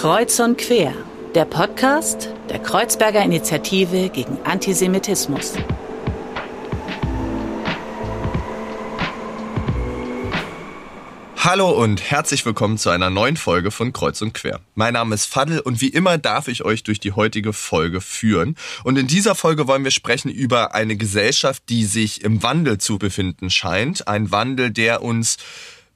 Kreuz und Quer, der Podcast der Kreuzberger Initiative gegen Antisemitismus. Hallo und herzlich willkommen zu einer neuen Folge von Kreuz und Quer. Mein Name ist Fadl und wie immer darf ich euch durch die heutige Folge führen. Und in dieser Folge wollen wir sprechen über eine Gesellschaft, die sich im Wandel zu befinden scheint. Ein Wandel, der uns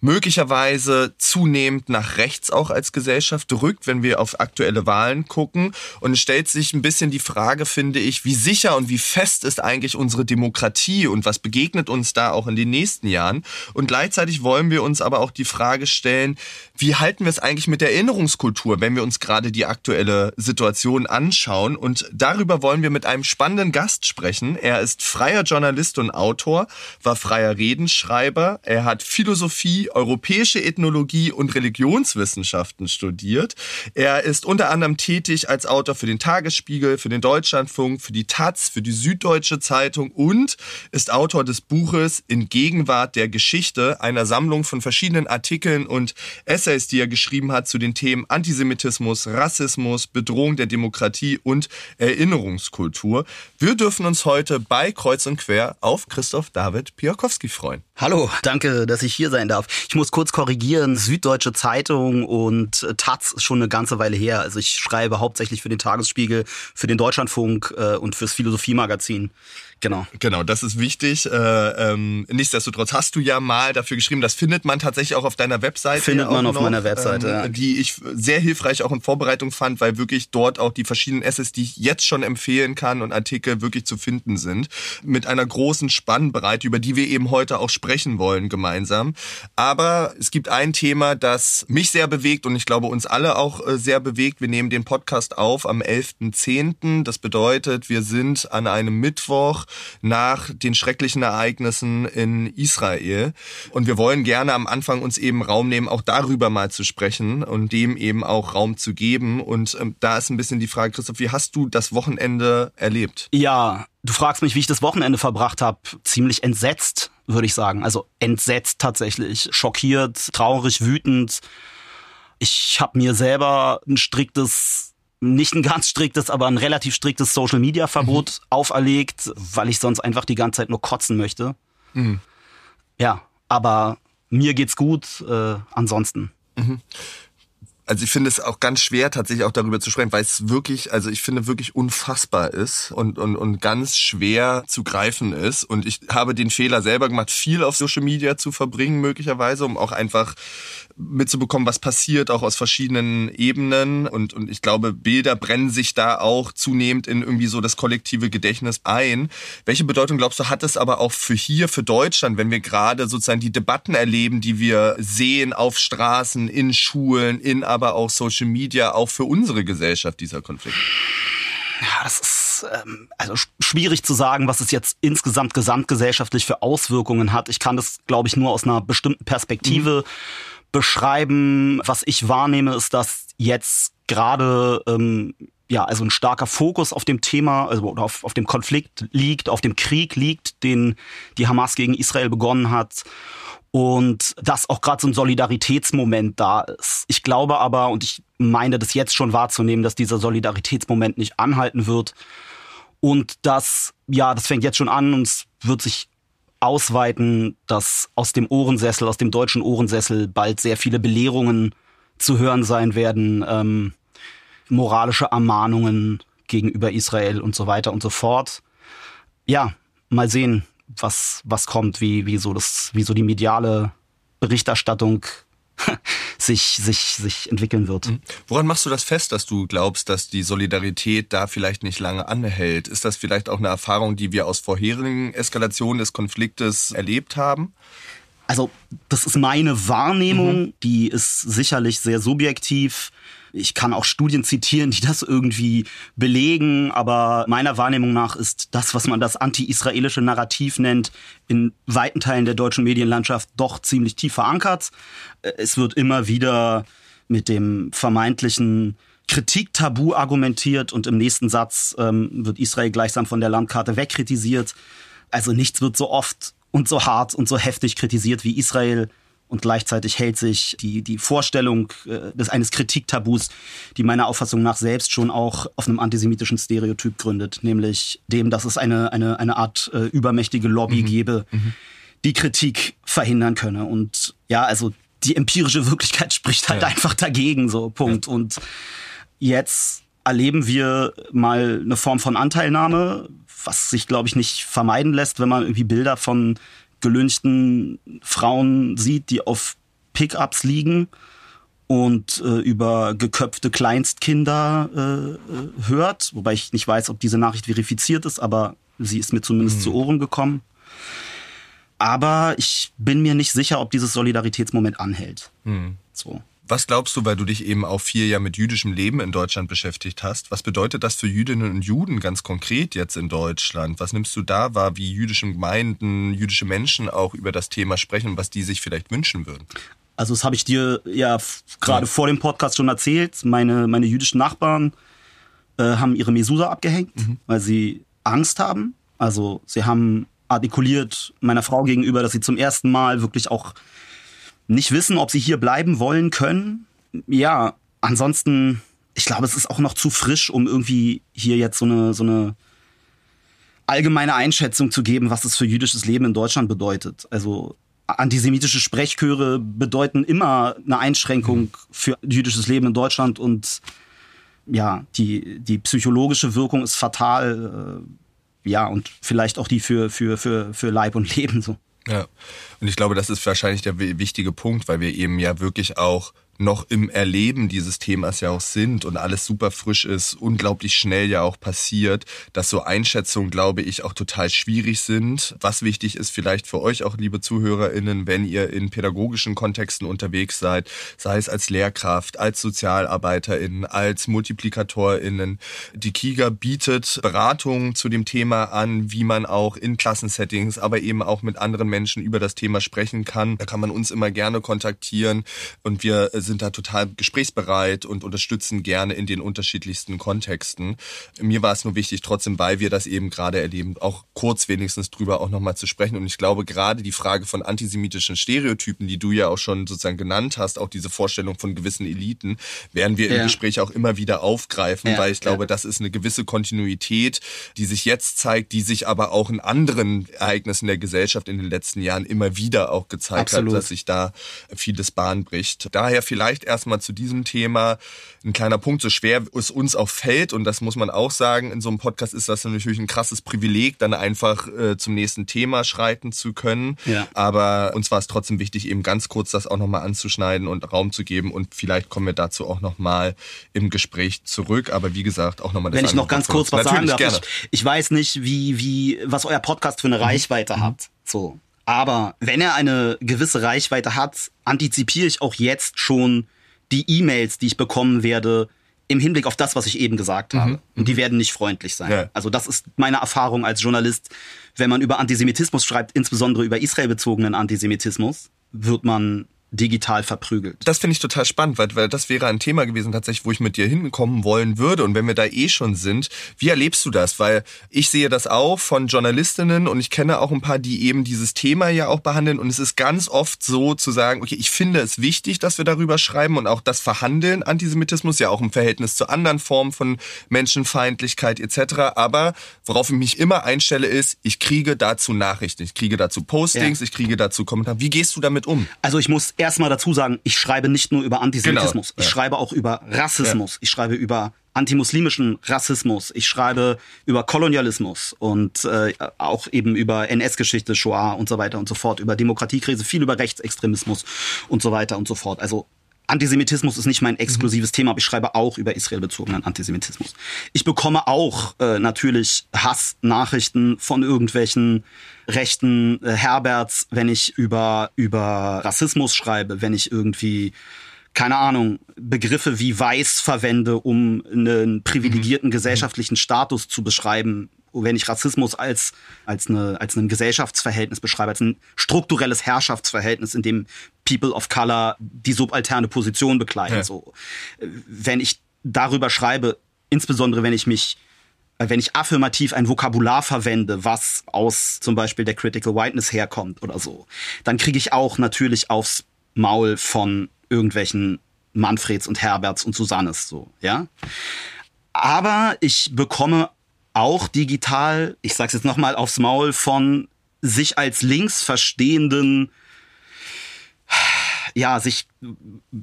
möglicherweise zunehmend nach rechts auch als Gesellschaft rückt, wenn wir auf aktuelle Wahlen gucken. Und es stellt sich ein bisschen die Frage, finde ich, wie sicher und wie fest ist eigentlich unsere Demokratie und was begegnet uns da auch in den nächsten Jahren. Und gleichzeitig wollen wir uns aber auch die Frage stellen, wie halten wir es eigentlich mit der Erinnerungskultur, wenn wir uns gerade die aktuelle Situation anschauen. Und darüber wollen wir mit einem spannenden Gast sprechen. Er ist freier Journalist und Autor, war freier Redenschreiber. Er hat Philosophie, europäische Ethnologie und Religionswissenschaften studiert. Er ist unter anderem tätig als Autor für den Tagesspiegel, für den Deutschlandfunk, für die Taz, für die Süddeutsche Zeitung und ist Autor des Buches In Gegenwart der Geschichte, einer Sammlung von verschiedenen Artikeln und Essays, die er geschrieben hat zu den Themen Antisemitismus, Rassismus, Bedrohung der Demokratie und Erinnerungskultur. Wir dürfen uns heute bei Kreuz und Quer auf Christoph David Piakowski freuen. Hallo, danke, dass ich hier sein darf. Ich muss kurz korrigieren, Süddeutsche Zeitung und Taz ist schon eine ganze Weile her. Also ich schreibe hauptsächlich für den Tagesspiegel, für den Deutschlandfunk äh, und fürs Philosophiemagazin. Genau. Genau, das ist wichtig. Äh, ähm, nichtsdestotrotz hast du ja mal dafür geschrieben, das findet man tatsächlich auch auf deiner Webseite. Findet man auf noch, meiner Webseite, ähm, ja. Die ich sehr hilfreich auch in Vorbereitung fand, weil wirklich dort auch die verschiedenen Essays, die ich jetzt schon empfehlen kann und Artikel wirklich zu finden sind. Mit einer großen Spannbreite, über die wir eben heute auch sprechen wollen gemeinsam. Aber es gibt ein Thema, das mich sehr bewegt und ich glaube uns alle auch äh, sehr bewegt. Wir nehmen den Podcast auf am 11.10. Das bedeutet, wir sind an einem Mittwoch nach den schrecklichen Ereignissen in Israel. Und wir wollen gerne am Anfang uns eben Raum nehmen, auch darüber mal zu sprechen und dem eben auch Raum zu geben. Und ähm, da ist ein bisschen die Frage, Christoph, wie hast du das Wochenende erlebt? Ja, du fragst mich, wie ich das Wochenende verbracht habe. Ziemlich entsetzt, würde ich sagen. Also entsetzt tatsächlich, schockiert, traurig, wütend. Ich habe mir selber ein striktes nicht ein ganz striktes, aber ein relativ striktes Social Media Verbot mhm. auferlegt, weil ich sonst einfach die ganze Zeit nur kotzen möchte. Mhm. Ja, aber mir geht's gut, äh, ansonsten. Mhm also ich finde es auch ganz schwer, tatsächlich auch darüber zu sprechen, weil es wirklich, also ich finde wirklich unfassbar ist und, und, und ganz schwer zu greifen ist. Und ich habe den Fehler selber gemacht, viel auf Social Media zu verbringen, möglicherweise, um auch einfach mitzubekommen, was passiert, auch aus verschiedenen Ebenen. Und, und ich glaube, Bilder brennen sich da auch zunehmend in irgendwie so das kollektive Gedächtnis ein. Welche Bedeutung glaubst du, hat es aber auch für hier, für Deutschland, wenn wir gerade sozusagen die Debatten erleben, die wir sehen auf Straßen, in Schulen, in aber auch Social Media, auch für unsere Gesellschaft, dieser Konflikt? Ja, das ist ähm, also schwierig zu sagen, was es jetzt insgesamt gesamtgesellschaftlich für Auswirkungen hat. Ich kann das, glaube ich, nur aus einer bestimmten Perspektive mhm. Beschreiben. Was ich wahrnehme, ist, dass jetzt gerade ähm, ja, also ein starker Fokus auf dem Thema, also auf, auf dem Konflikt liegt, auf dem Krieg liegt, den die Hamas gegen Israel begonnen hat und dass auch gerade so ein Solidaritätsmoment da ist. Ich glaube aber, und ich meine das jetzt schon wahrzunehmen, dass dieser Solidaritätsmoment nicht anhalten wird und dass, ja, das fängt jetzt schon an und es wird sich ausweiten, dass aus dem Ohrensessel, aus dem deutschen Ohrensessel bald sehr viele Belehrungen zu hören sein werden, ähm, moralische Ermahnungen gegenüber Israel und so weiter und so fort. Ja, mal sehen, was, was kommt, wie, wie so das, wie so die mediale Berichterstattung sich, sich, sich entwickeln wird. Mhm. Woran machst du das fest, dass du glaubst, dass die Solidarität da vielleicht nicht lange anhält? Ist das vielleicht auch eine Erfahrung, die wir aus vorherigen Eskalationen des Konfliktes erlebt haben? Also, das ist meine Wahrnehmung, mhm. die ist sicherlich sehr subjektiv. Ich kann auch Studien zitieren, die das irgendwie belegen, aber meiner Wahrnehmung nach ist das, was man das anti-israelische Narrativ nennt, in weiten Teilen der deutschen Medienlandschaft doch ziemlich tief verankert. Es wird immer wieder mit dem vermeintlichen Kritiktabu argumentiert und im nächsten Satz ähm, wird Israel gleichsam von der Landkarte wegkritisiert. Also nichts wird so oft und so hart und so heftig kritisiert wie Israel Und gleichzeitig hält sich die, die Vorstellung äh, des eines Kritiktabus, die meiner Auffassung nach selbst schon auch auf einem antisemitischen Stereotyp gründet, nämlich dem, dass es eine, eine, eine Art äh, übermächtige Lobby mhm. gäbe, mhm. die Kritik verhindern könne. Und ja, also die empirische Wirklichkeit spricht halt ja. einfach dagegen, so Punkt. Ja. Und jetzt erleben wir mal eine Form von Anteilnahme, was sich, glaube ich, nicht vermeiden lässt, wenn man irgendwie Bilder von gelünchten Frauen sieht, die auf Pickups liegen und äh, über geköpfte Kleinstkinder äh, äh, hört, wobei ich nicht weiß, ob diese Nachricht verifiziert ist, aber sie ist mir zumindest mhm. zu Ohren gekommen. Aber ich bin mir nicht sicher, ob dieses Solidaritätsmoment anhält. Mhm. So. Was glaubst du, weil du dich eben auch vier Jahre mit jüdischem Leben in Deutschland beschäftigt hast, was bedeutet das für Jüdinnen und Juden ganz konkret jetzt in Deutschland? Was nimmst du da wahr, wie jüdische Gemeinden, jüdische Menschen auch über das Thema sprechen und was die sich vielleicht wünschen würden? Also das habe ich dir ja gerade ja. vor dem Podcast schon erzählt. Meine, meine jüdischen Nachbarn äh, haben ihre Mesusa abgehängt, mhm. weil sie Angst haben. Also sie haben artikuliert meiner Frau gegenüber, dass sie zum ersten Mal wirklich auch nicht wissen, ob sie hier bleiben wollen können. Ja, ansonsten, ich glaube, es ist auch noch zu frisch, um irgendwie hier jetzt so eine, so eine allgemeine Einschätzung zu geben, was es für jüdisches Leben in Deutschland bedeutet. Also antisemitische Sprechchöre bedeuten immer eine Einschränkung für jüdisches Leben in Deutschland und ja, die, die psychologische Wirkung ist fatal. Äh, ja, und vielleicht auch die für, für, für, für Leib und Leben so. Ja, und ich glaube, das ist wahrscheinlich der wichtige Punkt, weil wir eben ja wirklich auch noch im Erleben dieses Themas ja auch sind und alles super frisch ist, unglaublich schnell ja auch passiert, dass so Einschätzungen, glaube ich, auch total schwierig sind. Was wichtig ist vielleicht für euch auch, liebe ZuhörerInnen, wenn ihr in pädagogischen Kontexten unterwegs seid, sei es als Lehrkraft, als SozialarbeiterInnen, als MultiplikatorInnen. Die KIGA bietet Beratungen zu dem Thema an, wie man auch in Klassensettings, aber eben auch mit anderen Menschen über das Thema sprechen kann. Da kann man uns immer gerne kontaktieren und wir sind da total gesprächsbereit und unterstützen gerne in den unterschiedlichsten Kontexten. Mir war es nur wichtig, trotzdem, weil wir das eben gerade erleben, auch kurz wenigstens drüber auch nochmal zu sprechen. Und ich glaube, gerade die Frage von antisemitischen Stereotypen, die du ja auch schon sozusagen genannt hast, auch diese Vorstellung von gewissen Eliten, werden wir ja. im Gespräch auch immer wieder aufgreifen, ja, weil ich glaube, ja. das ist eine gewisse Kontinuität, die sich jetzt zeigt, die sich aber auch in anderen Ereignissen der Gesellschaft in den letzten Jahren immer wieder auch gezeigt Absolut. hat, dass sich da vieles Bahn bricht. Daher vielleicht erstmal zu diesem Thema ein kleiner Punkt, so schwer es uns auch fällt, und das muss man auch sagen, in so einem Podcast ist das natürlich ein krasses Privileg, dann einfach äh, zum nächsten Thema schreiten zu können. Ja. Aber uns war es trotzdem wichtig, eben ganz kurz das auch nochmal anzuschneiden und Raum zu geben. Und vielleicht kommen wir dazu auch nochmal im Gespräch zurück. Aber wie gesagt, auch nochmal das Wenn ich noch ganz kurz was sagen darf. Ich, ich, weiß nicht, wie, wie, was euer Podcast für eine mhm. Reichweite mhm. hat. So. Aber wenn er eine gewisse Reichweite hat, antizipiere ich auch jetzt schon die E-Mails, die ich bekommen werde, im Hinblick auf das, was ich eben gesagt habe. Mhm. Und die mhm. werden nicht freundlich sein. Ja. Also das ist meine Erfahrung als Journalist. Wenn man über Antisemitismus schreibt, insbesondere über israelbezogenen Antisemitismus, wird man digital verprügelt. Das finde ich total spannend, weil, weil das wäre ein Thema gewesen tatsächlich, wo ich mit dir hinkommen wollen würde. Und wenn wir da eh schon sind, wie erlebst du das? Weil ich sehe das auch von Journalistinnen und ich kenne auch ein paar, die eben dieses Thema ja auch behandeln. Und es ist ganz oft so zu sagen, okay, ich finde es wichtig, dass wir darüber schreiben und auch das Verhandeln Antisemitismus ja auch im Verhältnis zu anderen Formen von Menschenfeindlichkeit etc. Aber worauf ich mich immer einstelle ist, ich kriege dazu Nachrichten, ich kriege dazu Postings, ja. ich kriege dazu Kommentare. Wie gehst du damit um? Also ich muss erstmal dazu sagen, ich schreibe nicht nur über Antisemitismus, genau, ich schreibe auch über Rassismus, ja. ich schreibe über antimuslimischen Rassismus, ich schreibe über Kolonialismus und äh, auch eben über NS-Geschichte, Shoah und so weiter und so fort, über Demokratiekrise, viel über Rechtsextremismus und so weiter und so fort. Also Antisemitismus ist nicht mein exklusives mhm. Thema, aber ich schreibe auch über israelbezogenen Antisemitismus. Ich bekomme auch äh, natürlich Hassnachrichten von irgendwelchen rechten äh, Herberts, wenn ich über, über Rassismus schreibe, wenn ich irgendwie keine Ahnung, Begriffe wie weiß verwende, um einen privilegierten mhm. gesellschaftlichen Status zu beschreiben, wenn ich Rassismus als, als, eine, als ein Gesellschaftsverhältnis beschreibe, als ein strukturelles Herrschaftsverhältnis, in dem People of Color die subalterne Position bekleiden. Ja. So. Wenn ich darüber schreibe, insbesondere wenn ich mich wenn ich affirmativ ein Vokabular verwende, was aus zum Beispiel der Critical Whiteness herkommt oder so, dann kriege ich auch natürlich aufs Maul von irgendwelchen Manfreds und Herberts und Susannes so, ja. Aber ich bekomme auch digital, ich sag's jetzt nochmal aufs Maul, von sich als links verstehenden ja, sich,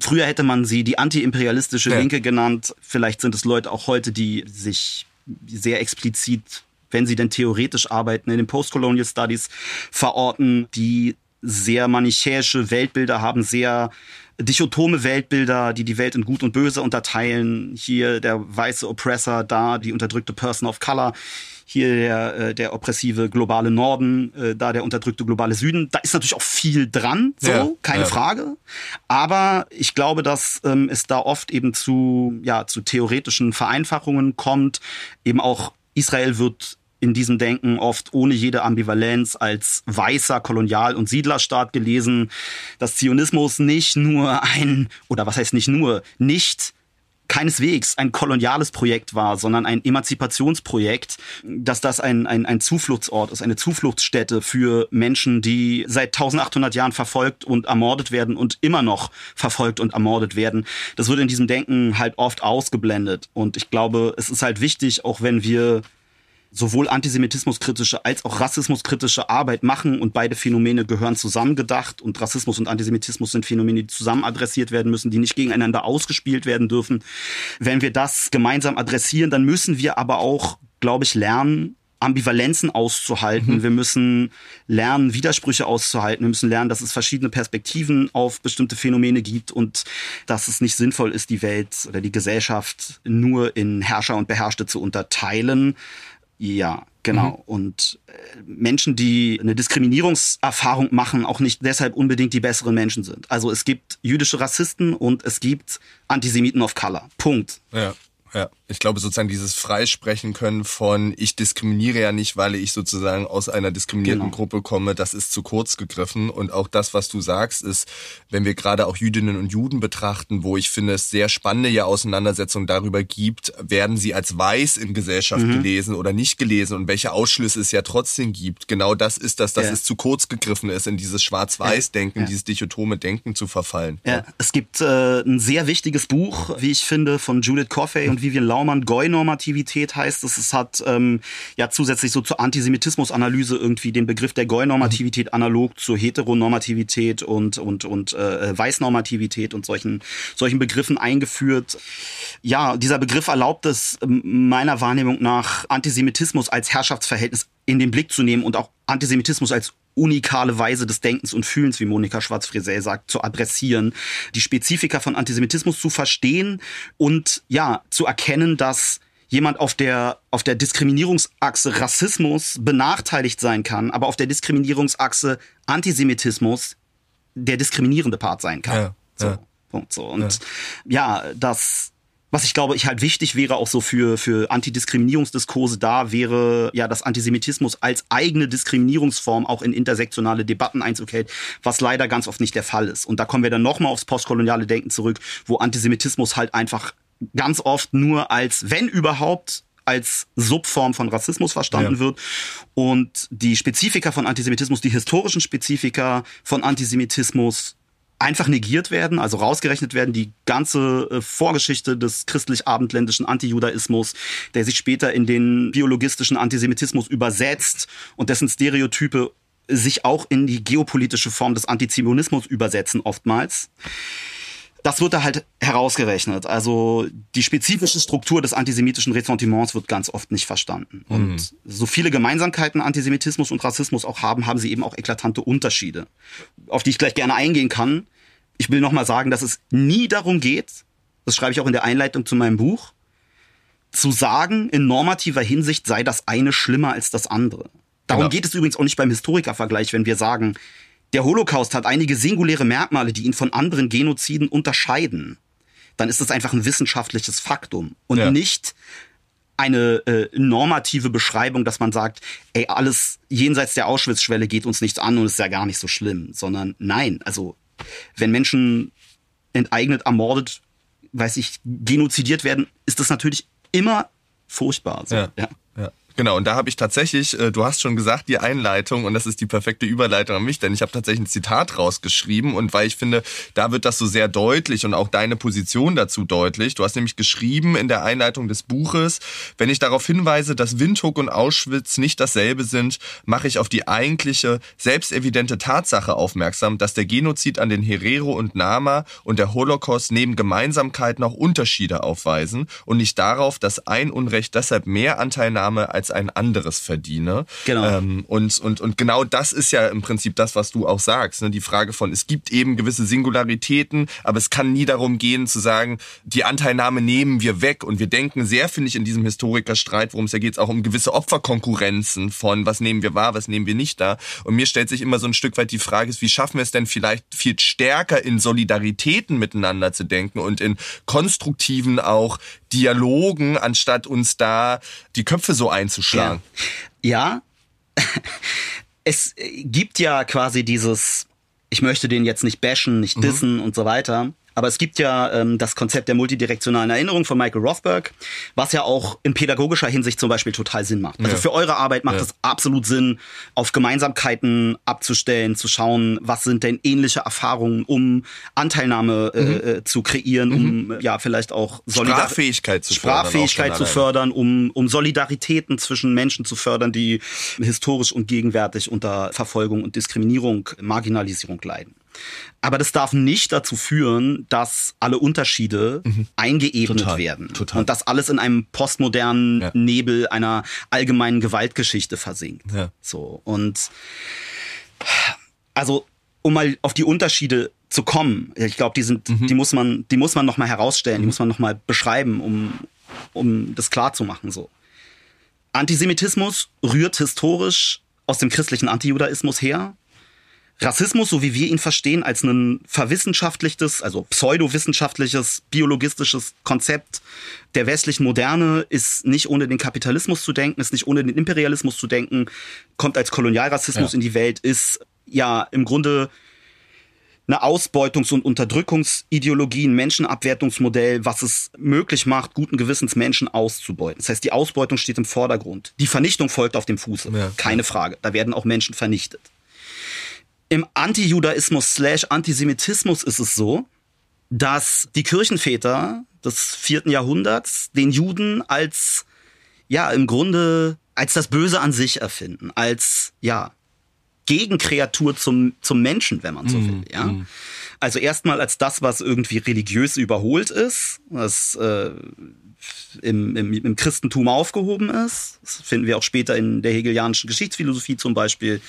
früher hätte man sie die antiimperialistische ja. Linke genannt. Vielleicht sind es Leute auch heute, die sich sehr explizit, wenn sie denn theoretisch arbeiten, in den Postcolonial Studies verorten, die sehr manichäische Weltbilder haben, sehr dichotome Weltbilder, die die Welt in Gut und Böse unterteilen. Hier der weiße Oppressor, da die unterdrückte Person of Color hier der, äh, der oppressive globale Norden, äh, da der unterdrückte globale Süden. Da ist natürlich auch viel dran, so, ja, keine ja. Frage. Aber ich glaube, dass ähm, es da oft eben zu, ja, zu theoretischen Vereinfachungen kommt. Eben auch Israel wird in diesem Denken oft ohne jede Ambivalenz als weißer Kolonial- und Siedlerstaat gelesen, dass Zionismus nicht nur ein, oder was heißt nicht nur, nicht keineswegs ein koloniales Projekt war, sondern ein Emanzipationsprojekt, dass das ein, ein, ein Zufluchtsort ist, eine Zufluchtsstätte für Menschen, die seit 1800 Jahren verfolgt und ermordet werden und immer noch verfolgt und ermordet werden. Das wird in diesem Denken halt oft ausgeblendet. Und ich glaube, es ist halt wichtig, auch wenn wir sowohl antisemitismuskritische als auch rassismuskritische Arbeit machen und beide Phänomene gehören zusammengedacht und Rassismus und Antisemitismus sind Phänomene, die zusammen adressiert werden müssen, die nicht gegeneinander ausgespielt werden dürfen. Wenn wir das gemeinsam adressieren, dann müssen wir aber auch, glaube ich, lernen, Ambivalenzen auszuhalten. Mhm. Wir müssen lernen, Widersprüche auszuhalten. Wir müssen lernen, dass es verschiedene Perspektiven auf bestimmte Phänomene gibt und dass es nicht sinnvoll ist, die Welt oder die Gesellschaft nur in Herrscher und Beherrschte zu unterteilen, ja, genau. Mhm. Und äh, Menschen, die eine Diskriminierungserfahrung machen, auch nicht deshalb unbedingt die besseren Menschen sind. Also es gibt jüdische Rassisten und es gibt Antisemiten of Color. Punkt. Ja. Ja, ich glaube sozusagen dieses Freisprechen können von ich diskriminiere ja nicht, weil ich sozusagen aus einer diskriminierten genau. Gruppe komme, das ist zu kurz gegriffen und auch das, was du sagst, ist, wenn wir gerade auch Jüdinnen und Juden betrachten, wo ich finde, es sehr spannende ja Auseinandersetzungen darüber gibt, werden sie als weiß in Gesellschaft mhm. gelesen oder nicht gelesen und welche Ausschlüsse es ja trotzdem gibt. Genau das ist das, dass ja. es zu kurz gegriffen ist, in dieses Schwarz-Weiß-Denken, ja. dieses dichotome Denken zu verfallen. Ja, es gibt äh, ein sehr wichtiges Buch, wie ich finde, von Judith Coffey und Vivian Laumann, Goi-Normativität heißt es. Es hat ähm, ja zusätzlich so zur Antisemitismus-Analyse irgendwie den Begriff der Goi-Normativität mhm. analog zur Heteronormativität und, und, und äh, Weißnormativität und solchen, solchen Begriffen eingeführt. Ja, dieser Begriff erlaubt es meiner Wahrnehmung nach, Antisemitismus als Herrschaftsverhältnis in den Blick zu nehmen und auch Antisemitismus als unikale Weise des Denkens und Fühlens, wie Monika Schwarz-Frisell sagt, zu adressieren, die Spezifika von Antisemitismus zu verstehen und ja, zu erkennen, dass jemand auf der, auf der Diskriminierungsachse Rassismus benachteiligt sein kann, aber auf der Diskriminierungsachse Antisemitismus der diskriminierende Part sein kann. Ja, so, ja. Punkt so. Und ja, ja das was ich glaube, ich halt wichtig wäre auch so für, für Antidiskriminierungsdiskurse da, wäre ja, dass Antisemitismus als eigene Diskriminierungsform auch in intersektionale Debatten Einzug hält, was leider ganz oft nicht der Fall ist. Und da kommen wir dann nochmal aufs postkoloniale Denken zurück, wo Antisemitismus halt einfach ganz oft nur als, wenn überhaupt, als Subform von Rassismus verstanden ja. wird und die Spezifika von Antisemitismus, die historischen Spezifika von Antisemitismus einfach negiert werden, also rausgerechnet werden, die ganze äh, Vorgeschichte des christlich-abendländischen Antijudaismus, der sich später in den biologistischen Antisemitismus übersetzt und dessen Stereotype sich auch in die geopolitische Form des Antizionismus übersetzen oftmals. Das wird da halt herausgerechnet. Also die spezifische Struktur des antisemitischen Ressentiments wird ganz oft nicht verstanden. Und mhm. so viele Gemeinsamkeiten Antisemitismus und Rassismus auch haben, haben sie eben auch eklatante Unterschiede, auf die ich gleich gerne eingehen kann. Ich will nochmal sagen, dass es nie darum geht, das schreibe ich auch in der Einleitung zu meinem Buch, zu sagen, in normativer Hinsicht sei das eine schlimmer als das andere. Darum genau. geht es übrigens auch nicht beim Historikervergleich, wenn wir sagen, der Holocaust hat einige singuläre Merkmale, die ihn von anderen Genoziden unterscheiden. Dann ist das einfach ein wissenschaftliches Faktum und ja. nicht eine äh, normative Beschreibung, dass man sagt, ey, alles jenseits der Auschwitz-Schwelle geht uns nichts an und ist ja gar nicht so schlimm, sondern nein, also wenn Menschen enteignet, ermordet, weiß ich, genozidiert werden, ist das natürlich immer furchtbar. So. Ja. ja. Genau, und da habe ich tatsächlich, äh, du hast schon gesagt, die Einleitung, und das ist die perfekte Überleitung an mich, denn ich habe tatsächlich ein Zitat rausgeschrieben und weil ich finde, da wird das so sehr deutlich und auch deine Position dazu deutlich. Du hast nämlich geschrieben in der Einleitung des Buches, wenn ich darauf hinweise, dass Windhoek und Auschwitz nicht dasselbe sind, mache ich auf die eigentliche, selbstevidente Tatsache aufmerksam, dass der Genozid an den Herero und Nama und der Holocaust neben Gemeinsamkeiten auch Unterschiede aufweisen und nicht darauf, dass ein Unrecht deshalb mehr Anteilnahme als ein anderes verdiene. Genau. Ähm, und, und, und genau das ist ja im Prinzip das, was du auch sagst. Ne? Die Frage von, es gibt eben gewisse Singularitäten, aber es kann nie darum gehen zu sagen, die Anteilnahme nehmen wir weg. Und wir denken sehr, finde ich, in diesem Historikerstreit, worum es ja geht, auch um gewisse Opferkonkurrenzen von, was nehmen wir wahr, was nehmen wir nicht da. Und mir stellt sich immer so ein Stück weit die Frage, ist, wie schaffen wir es denn vielleicht viel stärker in Solidaritäten miteinander zu denken und in konstruktiven auch Dialogen, anstatt uns da die Köpfe so einzuschlagen. Ja. ja. es gibt ja quasi dieses, ich möchte den jetzt nicht bashen, nicht mhm. dissen mhm. und so weiter. Aber es gibt ja ähm, das Konzept der multidirektionalen Erinnerung von Michael Rothberg, was ja auch in pädagogischer Hinsicht zum Beispiel total Sinn macht. Also ja. für eure Arbeit macht ja. es absolut Sinn, auf Gemeinsamkeiten abzustellen, zu schauen, was sind denn ähnliche Erfahrungen, um Anteilnahme äh, mhm. äh, zu kreieren, mhm. um ja vielleicht auch Solidar Sprachfähigkeit zu Sprachfähigkeit zu fördern, um, um Solidaritäten zwischen Menschen zu fördern, die historisch und gegenwärtig unter Verfolgung und Diskriminierung, Marginalisierung leiden. Aber das darf nicht dazu führen, dass alle Unterschiede mhm. eingeebnet total, werden total. und dass alles in einem postmodernen ja. Nebel einer allgemeinen Gewaltgeschichte versinkt. Ja. So und also um mal auf die Unterschiede zu kommen, ich glaube, die sind, mhm. die muss man, die muss man noch mal herausstellen, mhm. die muss man noch mal beschreiben, um um das klar zu machen. So Antisemitismus rührt historisch aus dem christlichen Antijudaismus her Rassismus, so wie wir ihn verstehen, als ein verwissenschaftlichtes, also pseudowissenschaftliches, biologistisches Konzept der westlichen Moderne, ist nicht ohne den Kapitalismus zu denken, ist nicht ohne den Imperialismus zu denken, kommt als Kolonialrassismus ja. in die Welt, ist ja im Grunde eine Ausbeutungs- und Unterdrückungsideologie, ein Menschenabwertungsmodell, was es möglich macht, guten Gewissens Menschen auszubeuten. Das heißt, die Ausbeutung steht im Vordergrund. Die Vernichtung folgt auf dem Fuße. Ja. Keine Frage. Da werden auch Menschen vernichtet. Im Antijudaismus slash Antisemitismus ist es so, dass die Kirchenväter des vierten Jahrhunderts den Juden als, ja, im Grunde als das Böse an sich erfinden, als, ja, Gegenkreatur zum, zum Menschen, wenn man so mhm, will, ja. Mm. Also erstmal als das, was irgendwie religiös überholt ist, was äh, im, im, im Christentum aufgehoben ist. Das finden wir auch später in der hegelianischen Geschichtsphilosophie zum Beispiel.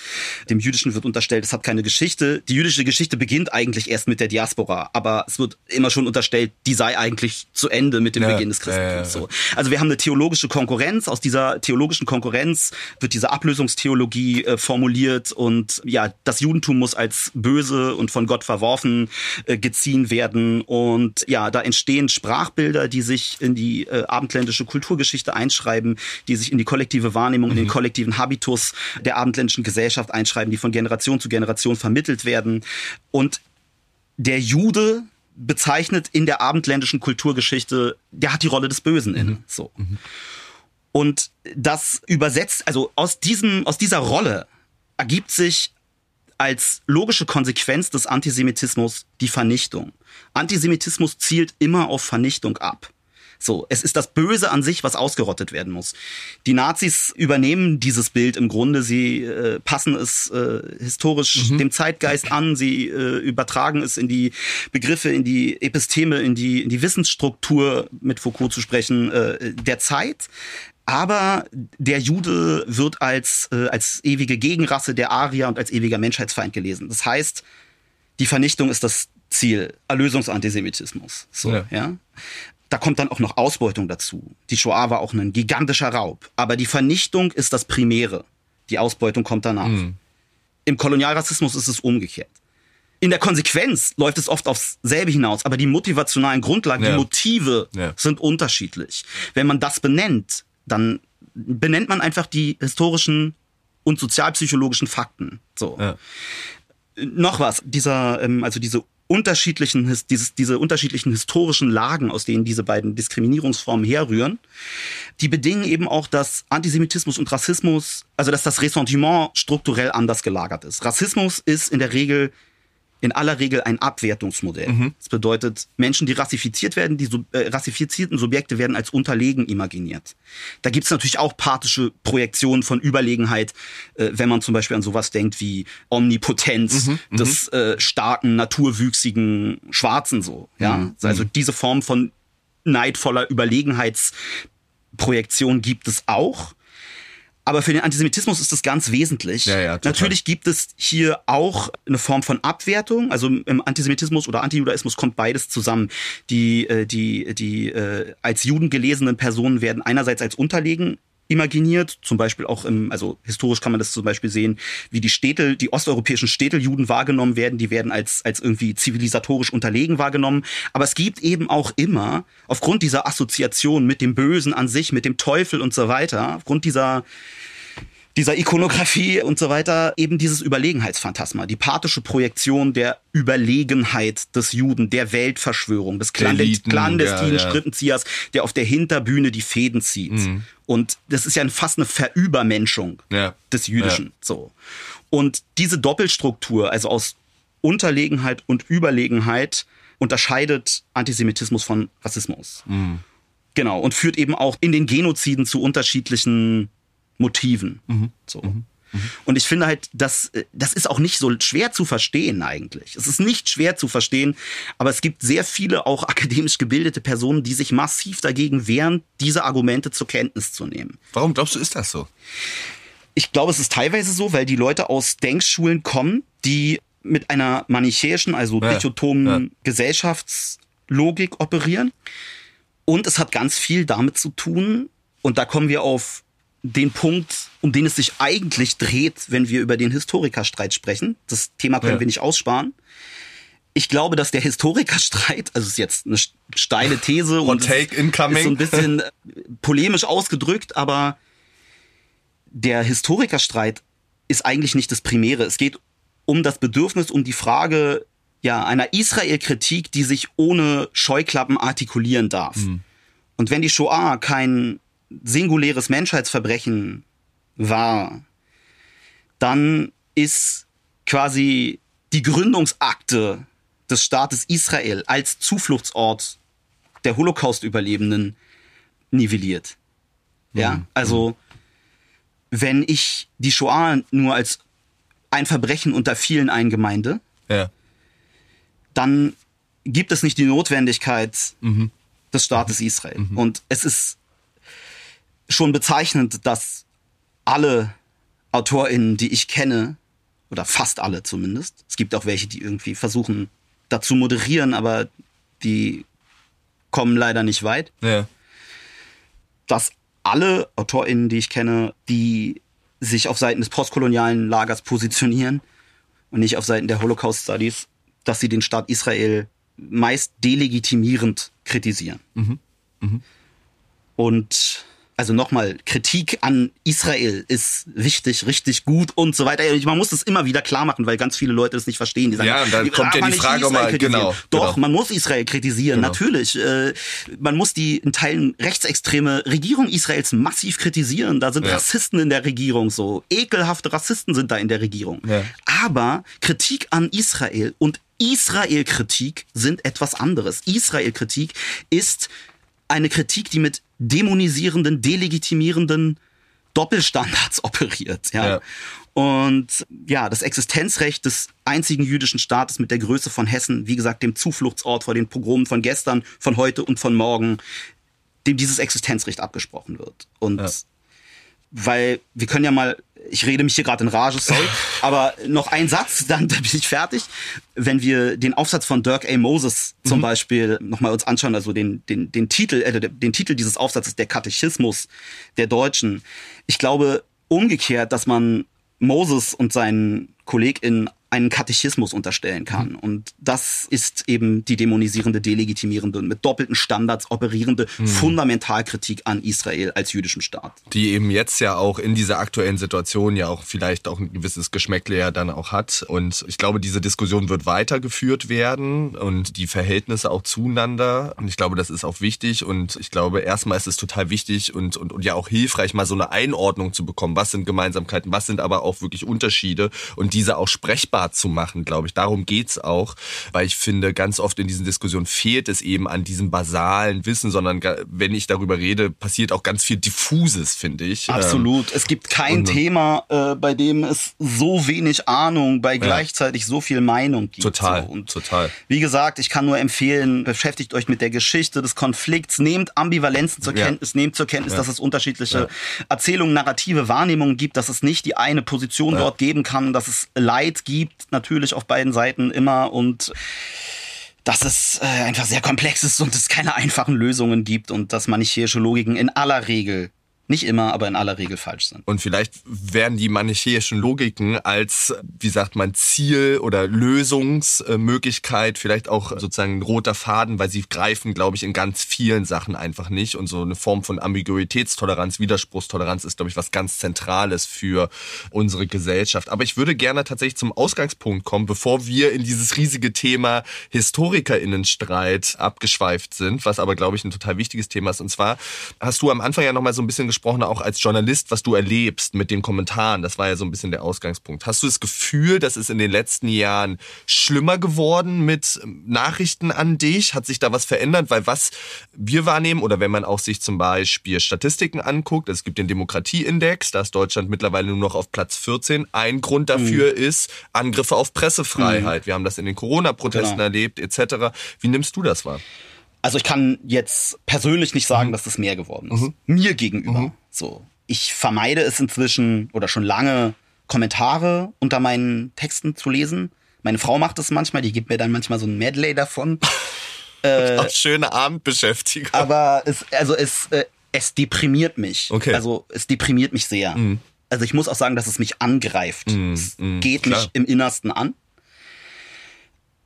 Dem Jüdischen wird unterstellt, es hat keine Geschichte. Die jüdische Geschichte beginnt eigentlich erst mit der Diaspora, aber es wird immer schon unterstellt, die sei eigentlich zu Ende mit dem ja, Beginn des Christentums. Ja, so. Also wir haben eine theologische Konkurrenz. Aus dieser theologischen Konkurrenz wird diese Ablösungstheologie äh, formuliert und ja, das Judentum muss als böse und von Gott verworfen äh, geziehen werden und ja, da entstehen Sprachbilder, die sich in die äh, abendländische Kulturgeschichte einschreiben, die sich in die kollektive Wahrnehmung, mhm. in den mhm. kollektiven Habitus der abendländischen Gesellschaft einschreiben, die von Generation zu Generation vermittelt werden. Und der Jude bezeichnet in der abendländischen Kulturgeschichte, der hat die Rolle des Bösen inne. Mhm. So. Mhm. Und das übersetzt, also aus diesem, aus dieser Rolle ergibt sich als logische Konsequenz des Antisemitismus die Vernichtung. Antisemitismus zielt immer auf Vernichtung ab. So, es ist das Böse an sich, was ausgerottet werden muss. Die Nazis übernehmen dieses Bild im Grunde, sie äh, passen es äh, historisch mhm. dem Zeitgeist an, sie äh, übertragen es in die Begriffe, in die Episteme, in die, in die Wissensstruktur, mit Foucault zu sprechen, äh, der Zeit. Aber der Jude wird als, äh, als ewige Gegenrasse der Arier und als ewiger Menschheitsfeind gelesen. Das heißt, die Vernichtung ist das Ziel, Erlösungsantisemitismus. So, ja. ja. Da kommt dann auch noch Ausbeutung dazu. Die Shoah war auch ein gigantischer Raub. Aber die Vernichtung ist das Primäre. Die Ausbeutung kommt danach. Mhm. Im Kolonialrassismus ist es umgekehrt. In der Konsequenz läuft es oft aufs selbe hinaus, aber die motivationalen Grundlagen, ja. die Motive ja. sind unterschiedlich. Wenn man das benennt, dann benennt man einfach die historischen und sozialpsychologischen Fakten. So. Ja. Noch was, dieser, ähm, also diese unterschiedlichen, dieses, diese unterschiedlichen historischen Lagen, aus denen diese beiden Diskriminierungsformen herrühren, die bedingen eben auch, dass Antisemitismus und Rassismus, also dass das Ressentiment strukturell anders gelagert ist. Rassismus ist in der Regel in aller Regel ein Abwertungsmodell. Mhm. Das bedeutet, Menschen, die rassifiziert werden, die äh, rassifizierten Subjekte werden als unterlegen imaginiert. Da gibt es natürlich auch pathische Projektionen von Überlegenheit, äh, wenn man zum Beispiel an sowas denkt wie Omnipotenz mhm. mhm. des äh, starken, naturwüchsigen Schwarzen so. Ja? Mhm. Also diese Form von neidvoller Überlegenheitsprojektion gibt es auch. Aber für den Antisemitismus ist das ganz wesentlich. Ja, ja, Natürlich gibt es hier auch eine Form von Abwertung. Also im Antisemitismus oder Antijudaismus kommt beides zusammen. Die, äh, die, die äh, als Juden gelesenen Personen werden einerseits als unterlegen imaginiert, zum Beispiel auch im, also historisch kann man das zum Beispiel sehen, wie die Städte, die osteuropäischen Städteljuden wahrgenommen werden, die werden als, als irgendwie zivilisatorisch unterlegen wahrgenommen. Aber es gibt eben auch immer, aufgrund dieser Assoziation mit dem Bösen an sich, mit dem Teufel und so weiter, aufgrund dieser, dieser Ikonografie und so weiter eben dieses Überlegenheitsphantasma, die pathische Projektion der Überlegenheit des Juden, der Weltverschwörung, des Eliten, clandestinen ja, ja. Strippenziehers, der auf der Hinterbühne die Fäden zieht. Mhm. Und das ist ja fast eine Verübermenschung ja. des Jüdischen. So. Und diese Doppelstruktur, also aus Unterlegenheit und Überlegenheit, unterscheidet Antisemitismus von Rassismus. Mhm. Genau. Und führt eben auch in den Genoziden zu unterschiedlichen Motiven. Mhm. So. Mhm. mhm. Und ich finde halt, das, das ist auch nicht so schwer zu verstehen eigentlich. Es ist nicht schwer zu verstehen, aber es gibt sehr viele auch akademisch gebildete Personen, die sich massiv dagegen wehren, diese Argumente zur Kenntnis zu nehmen. Warum glaubst du, ist das so? Ich glaube, es ist teilweise so, weil die Leute aus Denkschulen kommen, die mit einer manichäischen, also ja, dichotomen ja. Gesellschaftslogik operieren. Und es hat ganz viel damit zu tun, und da kommen wir auf den Punkt, um den es sich eigentlich dreht, wenn wir über den Historikerstreit sprechen. Das Thema können ja. wir nicht aussparen. Ich glaube, dass der Historikerstreit, also ist jetzt eine steile These und take incoming. ist so ein bisschen äh, polemisch ausgedrückt, aber der Historikerstreit ist eigentlich nicht das Primäre. Es geht um das Bedürfnis, um die Frage ja einer Israel-Kritik, die sich ohne Scheuklappen artikulieren darf. Mhm. Und wenn die Shoah kein singuläres Menschheitsverbrechen war, dann ist quasi die Gründungsakte des Staates Israel als Zufluchtsort der Holocaust-Überlebenden nivelliert. Ja, mhm. also wenn ich die Shoah nur als ein Verbrechen unter vielen eingemeinde, ja. dann gibt es nicht die Notwendigkeit mhm. des Staates Israel. Mhm. Und es ist schon bezeichnend, dass alle AutorInnen, die ich kenne, oder fast alle zumindest, es gibt auch welche, die irgendwie versuchen, dazu moderieren, aber die kommen leider nicht weit. Ja. Dass alle AutorInnen, die ich kenne, die sich auf Seiten des postkolonialen Lagers positionieren und nicht auf Seiten der Holocaust Studies, dass sie den Staat Israel meist delegitimierend kritisieren. Mhm. Mhm. Und also nochmal, Kritik an Israel ist wichtig, richtig gut und so weiter. Man muss das immer wieder klar machen, weil ganz viele Leute das nicht verstehen. Die sagen, ja, und dann kommt ja die Frage mal, genau. Doch, genau. man muss Israel kritisieren, genau. natürlich. Äh, man muss die in Teilen rechtsextreme Regierung Israels massiv kritisieren. Da sind ja. Rassisten in der Regierung so. Ekelhafte Rassisten sind da in der Regierung. Ja. Aber Kritik an Israel und Israel-Kritik sind etwas anderes. Israel-Kritik ist eine Kritik, die mit dämonisierenden, delegitimierenden Doppelstandards operiert. Ja. ja. Und ja, das Existenzrecht des einzigen jüdischen Staates mit der Größe von Hessen, wie gesagt, dem Zufluchtsort vor den Pogromen von gestern, von heute und von morgen, dem dieses Existenzrecht abgesprochen wird. Und ja. Weil wir können ja mal ich rede mich hier gerade in Rage, sorry. aber noch ein Satz, dann, dann bin ich fertig. Wenn wir den Aufsatz von Dirk A. Moses zum mhm. Beispiel nochmal uns anschauen, also den, den, den Titel, äh, den Titel dieses Aufsatzes, der Katechismus der Deutschen. Ich glaube umgekehrt, dass man Moses und seinen KollegInnen einen Katechismus unterstellen kann. Mhm. Und das ist eben die dämonisierende, delegitimierende und mit doppelten Standards operierende mhm. Fundamentalkritik an Israel als jüdischem Staat. Die eben jetzt ja auch in dieser aktuellen Situation ja auch vielleicht auch ein gewisses Geschmäckle ja dann auch hat. Und ich glaube, diese Diskussion wird weitergeführt werden und die Verhältnisse auch zueinander. Und ich glaube, das ist auch wichtig. Und ich glaube, erstmal ist es total wichtig und, und, und ja auch hilfreich, mal so eine Einordnung zu bekommen. Was sind Gemeinsamkeiten? Was sind aber auch wirklich Unterschiede? Und diese auch sprechbar zu machen, glaube ich. Darum geht's auch. Weil ich finde, ganz oft in diesen Diskussionen fehlt es eben an diesem basalen Wissen, sondern wenn ich darüber rede, passiert auch ganz viel Diffuses, finde ich. Absolut. Ähm, es gibt kein und, Thema, äh, bei dem es so wenig Ahnung, bei gleichzeitig ja. so viel Meinung gibt. Total. So. Total. Wie gesagt, ich kann nur empfehlen, beschäftigt euch mit der Geschichte des Konflikts, nehmt Ambivalenzen zur Kenntnis, ja. nehmt zur Kenntnis, ja. dass es unterschiedliche Erzählungen, narrative Wahrnehmungen gibt, dass es nicht die eine Position dort geben kann, dass es Leid gibt, natürlich auf beiden Seiten immer und dass es äh, einfach sehr komplex ist und es keine einfachen Lösungen gibt und dass manichäische Logiken in aller Regel nicht immer, aber in aller Regel falsch sind. Und vielleicht werden die manichäischen Logiken als, wie sagt man, Ziel oder Lösungsmöglichkeit vielleicht auch sozusagen ein roter Faden, weil sie greifen, glaube ich, in ganz vielen Sachen einfach nicht. Und so eine Form von Ambiguitätstoleranz, Widerspruchstoleranz ist, glaube ich, was ganz Zentrales für unsere Gesellschaft. Aber ich würde gerne tatsächlich zum Ausgangspunkt kommen, bevor wir in dieses riesige Thema HistorikerInnenstreit abgeschweift sind, was aber, glaube ich, ein total wichtiges Thema ist. Und zwar hast du am Anfang ja noch mal so ein bisschen gesprochen, auch als Journalist, was du erlebst mit den Kommentaren. Das war ja so ein bisschen der Ausgangspunkt. Hast du das Gefühl, dass es in den letzten Jahren schlimmer geworden mit Nachrichten an dich? Hat sich da was verändert? Weil was wir wahrnehmen oder wenn man auch sich zum Beispiel Statistiken anguckt, es gibt den Demokratieindex, da ist Deutschland mittlerweile nur noch auf Platz 14. Ein Grund dafür mhm. ist Angriffe auf Pressefreiheit. Mhm. Wir haben das in den Corona-Protesten genau. erlebt, etc. Wie nimmst du das wahr? Also ich kann jetzt persönlich nicht sagen, mhm. dass das mehr geworden ist. Mhm. Mir gegenüber. Mhm. So. Ich vermeide es inzwischen oder schon lange, Kommentare unter meinen Texten zu lesen. Meine Frau macht das manchmal, die gibt mir dann manchmal so ein Medley davon. äh, Auch schöne Abendbeschäftigung. Aber es, also es, äh, es deprimiert mich. Okay. Also es deprimiert mich sehr. Mhm. Also ich muss auch sagen, dass es mich angreift. Mhm. Es mhm. geht Klar. mich im Innersten an.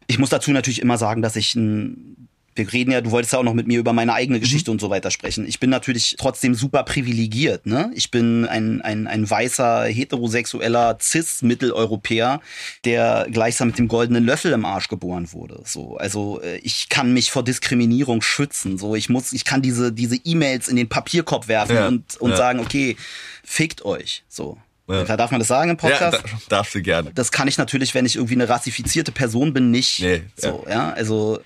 Ich muss dazu natürlich immer sagen, dass ich ein wir reden ja, du wolltest ja auch noch mit mir über meine eigene mhm. Geschichte mhm. und so weiter sprechen. Ich bin natürlich trotzdem super privilegiert. Ne? Ich bin ein, ein, ein weißer, heterosexueller Cis-Mitteleuropäer, der gleichsam mit dem goldenen Löffel im Arsch geboren wurde. So, also äh, ich kann mich vor Diskriminierung schützen. So, ich muss, ich kann diese diese E-Mails in den Papierkorb werfen ja. und und ja. sagen, okay, fickt euch. So, ja. Darf man das sagen im Podcast? Ja, darfst du gerne. Das kann ich natürlich, wenn ich irgendwie eine rassifizierte Person bin, nicht. Nee, so, ja. ja. Also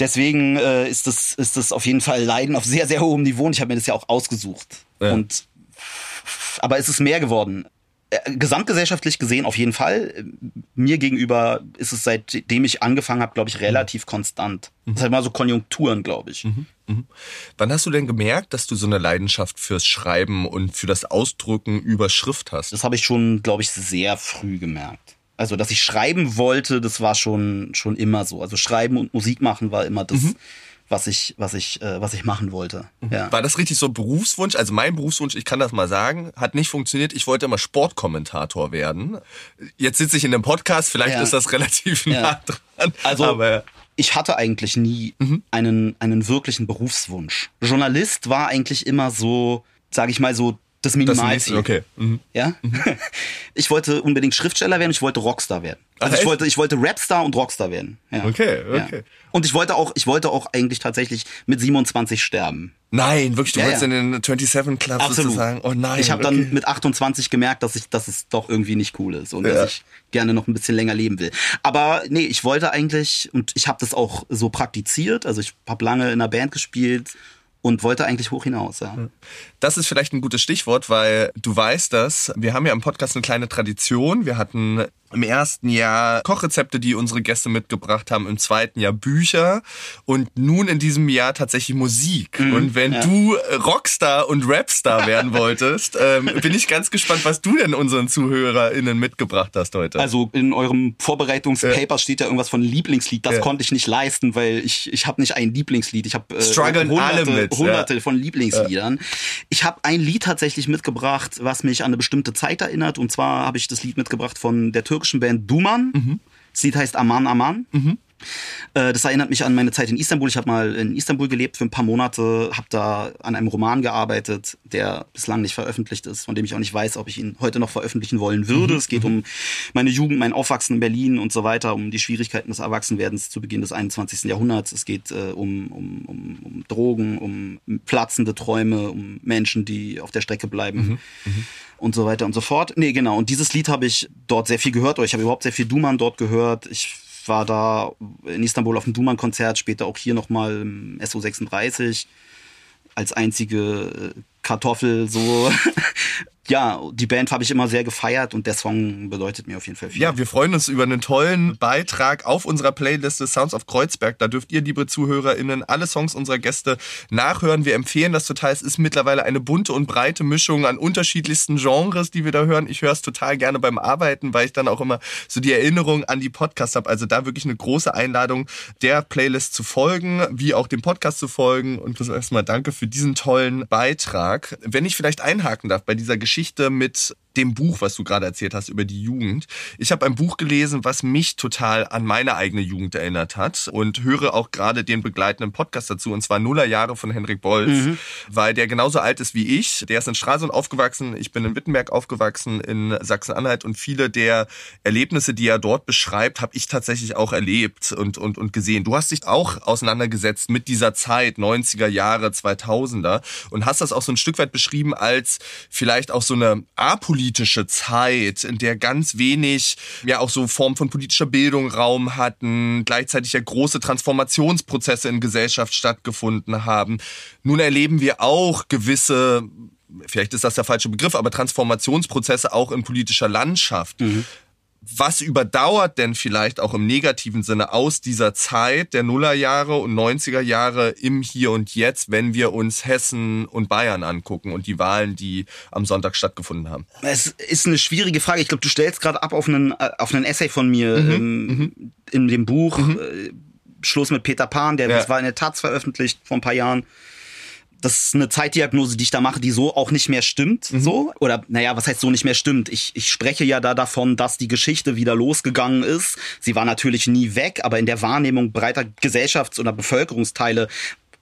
Deswegen äh, ist das ist das auf jeden Fall Leiden auf sehr sehr hohem Niveau und ich habe mir das ja auch ausgesucht. Ja. Und aber es ist mehr geworden. Äh, gesamtgesellschaftlich gesehen auf jeden Fall. Mir gegenüber ist es seitdem ich angefangen habe, glaube ich, relativ mhm. konstant. Das sind mal so Konjunkturen, glaube ich. Mhm. Mhm. Wann hast du denn gemerkt, dass du so eine Leidenschaft fürs Schreiben und für das Ausdrücken über Schrift hast? Das habe ich schon, glaube ich, sehr früh gemerkt. Also, dass ich schreiben wollte, das war schon, schon immer so. Also schreiben und Musik machen war immer das, mhm. was ich, was ich, äh, was ich machen wollte. Mhm. Ja. War das richtig so Berufswunsch? Also mein Berufswunsch, ich kann das mal sagen, hat nicht funktioniert. Ich wollte immer Sportkommentator werden. Jetzt sitze ich in einem Podcast, vielleicht ja. ist das relativ ja. nah dran. Also, aber ich hatte eigentlich nie mhm. einen, einen wirklichen Berufswunsch. Journalist war eigentlich immer so, sage ich mal so, das Minimalziel. Das okay. Mhm. Ja? Mhm. Ich wollte unbedingt Schriftsteller werden, ich wollte Rockstar werden. Also Ach, ich wollte, ich wollte Rapstar und Rockstar werden. Ja. Okay, okay. Ja. Und ich wollte auch, ich wollte auch eigentlich tatsächlich mit 27 sterben. Nein, wirklich, du ja, wolltest ja. in den 27 Club Absolut. sozusagen. Oh nein. Ich habe okay. dann mit 28 gemerkt, dass ich, dass es doch irgendwie nicht cool ist und ja. dass ich gerne noch ein bisschen länger leben will. Aber nee, ich wollte eigentlich und ich habe das auch so praktiziert. Also ich habe lange in einer Band gespielt und wollte eigentlich hoch hinaus. Ja. Das ist vielleicht ein gutes Stichwort, weil du weißt das. Wir haben ja im Podcast eine kleine Tradition. Wir hatten im ersten Jahr Kochrezepte, die unsere Gäste mitgebracht haben, im zweiten Jahr Bücher und nun in diesem Jahr tatsächlich Musik. Mhm, und wenn ja. du Rockstar und Rapstar werden wolltest, ähm, bin ich ganz gespannt, was du denn unseren ZuhörerInnen mitgebracht hast heute. Also in eurem Vorbereitungspaper ja. steht ja irgendwas von Lieblingslied. Das ja. konnte ich nicht leisten, weil ich, ich habe nicht ein Lieblingslied. Ich habe äh, hunderte, mit, hunderte von Lieblingsliedern. Ich habe ein Lied tatsächlich mitgebracht, was mich an eine bestimmte Zeit erinnert. Und zwar habe ich das Lied mitgebracht von der türkischen Band Duman. Mhm. Das Lied heißt Aman Aman. Mhm. Äh, das erinnert mich an meine Zeit in Istanbul. Ich habe mal in Istanbul gelebt für ein paar Monate, habe da an einem Roman gearbeitet, der bislang nicht veröffentlicht ist, von dem ich auch nicht weiß, ob ich ihn heute noch veröffentlichen wollen würde. Mhm. Es geht mhm. um meine Jugend, mein Aufwachsen in Berlin und so weiter, um die Schwierigkeiten des Erwachsenwerdens zu Beginn des 21. Jahrhunderts. Es geht äh, um, um, um, um Drogen, um platzende Träume, um Menschen, die auf der Strecke bleiben. Mhm. Mhm und so weiter und so fort. Nee, genau. Und dieses Lied habe ich dort sehr viel gehört, oder ich habe überhaupt sehr viel Duman dort gehört. Ich war da in Istanbul auf dem Duman-Konzert, später auch hier nochmal im SO36 als einzige äh, Kartoffel so ja, die Band habe ich immer sehr gefeiert und der Song bedeutet mir auf jeden Fall viel. Ja, wir freuen uns über einen tollen Beitrag auf unserer Playliste Sounds of Kreuzberg. Da dürft ihr, liebe ZuhörerInnen, alle Songs unserer Gäste nachhören. Wir empfehlen das total. Es ist mittlerweile eine bunte und breite Mischung an unterschiedlichsten Genres, die wir da hören. Ich höre es total gerne beim Arbeiten, weil ich dann auch immer so die Erinnerung an die Podcasts habe. Also da wirklich eine große Einladung, der Playlist zu folgen, wie auch dem Podcast zu folgen. Und erstmal danke für diesen tollen Beitrag. Wenn ich vielleicht einhaken darf bei dieser Geschichte, Geschichte mit dem Buch, was du gerade erzählt hast über die Jugend. Ich habe ein Buch gelesen, was mich total an meine eigene Jugend erinnert hat und höre auch gerade den begleitenden Podcast dazu, und zwar Nullerjahre von Henrik Bolz, mhm. weil der genauso alt ist wie ich. Der ist in Stralsund aufgewachsen, ich bin in Wittenberg aufgewachsen, in Sachsen-Anhalt und viele der Erlebnisse, die er dort beschreibt, habe ich tatsächlich auch erlebt und, und, und gesehen. Du hast dich auch auseinandergesetzt mit dieser Zeit, 90er Jahre, 2000er und hast das auch so ein Stück weit beschrieben als vielleicht auch so eine apolitische politische Zeit, in der ganz wenig ja auch so Form von politischer Bildung Raum hatten, gleichzeitig ja große Transformationsprozesse in Gesellschaft stattgefunden haben. Nun erleben wir auch gewisse vielleicht ist das der falsche Begriff, aber Transformationsprozesse auch in politischer Landschaft. Mhm was überdauert denn vielleicht auch im negativen Sinne aus dieser Zeit der Nullerjahre und 90er Jahre im Hier und Jetzt, wenn wir uns Hessen und Bayern angucken und die Wahlen, die am Sonntag stattgefunden haben? Es ist eine schwierige Frage. Ich glaube, du stellst gerade ab auf einen, äh, auf einen Essay von mir mhm, ähm, mhm. in dem Buch mhm. äh, Schluss mit Peter Pan, der ja. das war in der Taz veröffentlicht vor ein paar Jahren das ist eine Zeitdiagnose, die ich da mache, die so auch nicht mehr stimmt. Mhm. So. Oder naja, was heißt so nicht mehr stimmt? Ich, ich spreche ja da davon, dass die Geschichte wieder losgegangen ist. Sie war natürlich nie weg, aber in der Wahrnehmung breiter Gesellschafts- oder Bevölkerungsteile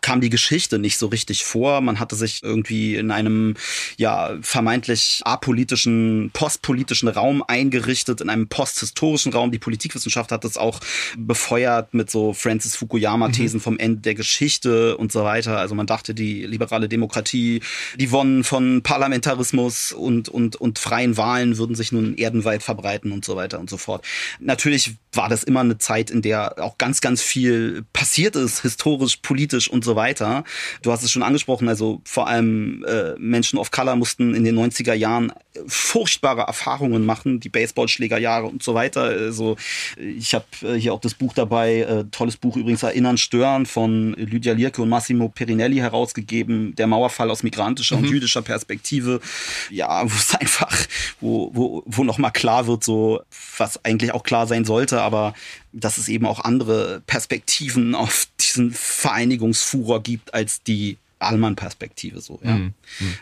kam die Geschichte nicht so richtig vor. Man hatte sich irgendwie in einem ja vermeintlich apolitischen, postpolitischen Raum eingerichtet, in einem posthistorischen Raum. Die Politikwissenschaft hat das auch befeuert mit so Francis Fukuyama-Thesen mhm. vom Ende der Geschichte und so weiter. Also man dachte, die liberale Demokratie, die Wonnen von Parlamentarismus und, und, und freien Wahlen würden sich nun erdenweit verbreiten und so weiter und so fort. Natürlich war das immer eine Zeit, in der auch ganz, ganz viel passiert ist, historisch, politisch und so weiter. Du hast es schon angesprochen, also vor allem äh, Menschen of Color mussten in den 90er Jahren furchtbare Erfahrungen machen, die Baseballschlägerjahre und so weiter. Also ich habe äh, hier auch das Buch dabei, äh, tolles Buch übrigens Erinnern, Stören von Lydia Lierke und Massimo Perinelli herausgegeben, der Mauerfall aus migrantischer mhm. und jüdischer Perspektive. Ja, wo es einfach, wo, wo, wo nochmal klar wird, so was eigentlich auch klar sein sollte, aber dass es eben auch andere Perspektiven auf diesen Vereinigungsfuror gibt als die Allmann-Perspektive so, ja. Mhm.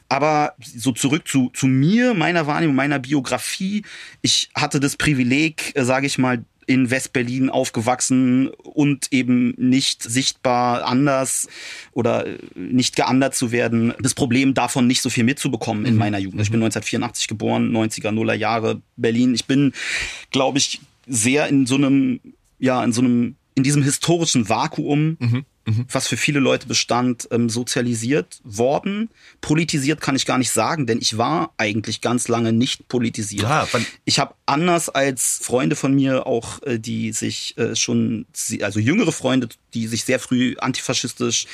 Aber so zurück zu, zu mir, meiner Wahrnehmung, meiner Biografie. Ich hatte das Privileg, äh, sage ich mal, in Westberlin aufgewachsen und eben nicht sichtbar anders oder äh, nicht geandert zu werden. Das Problem davon nicht so viel mitzubekommen in mhm. meiner Jugend. Ich bin 1984 mhm. geboren, 90er, Nuller Jahre, Berlin. Ich bin, glaube ich, sehr in so einem, ja, in so einem, in diesem historischen Vakuum mhm mhm. was für viele Leute bestand, ähm, sozialisiert worden. Politisiert kann ich gar nicht sagen, denn ich war eigentlich ganz lange nicht politisiert. Ja, ich habe anders als Freunde von mir auch, äh, die sich äh, schon, also jüngere Freunde, die sich sehr früh antifaschistisch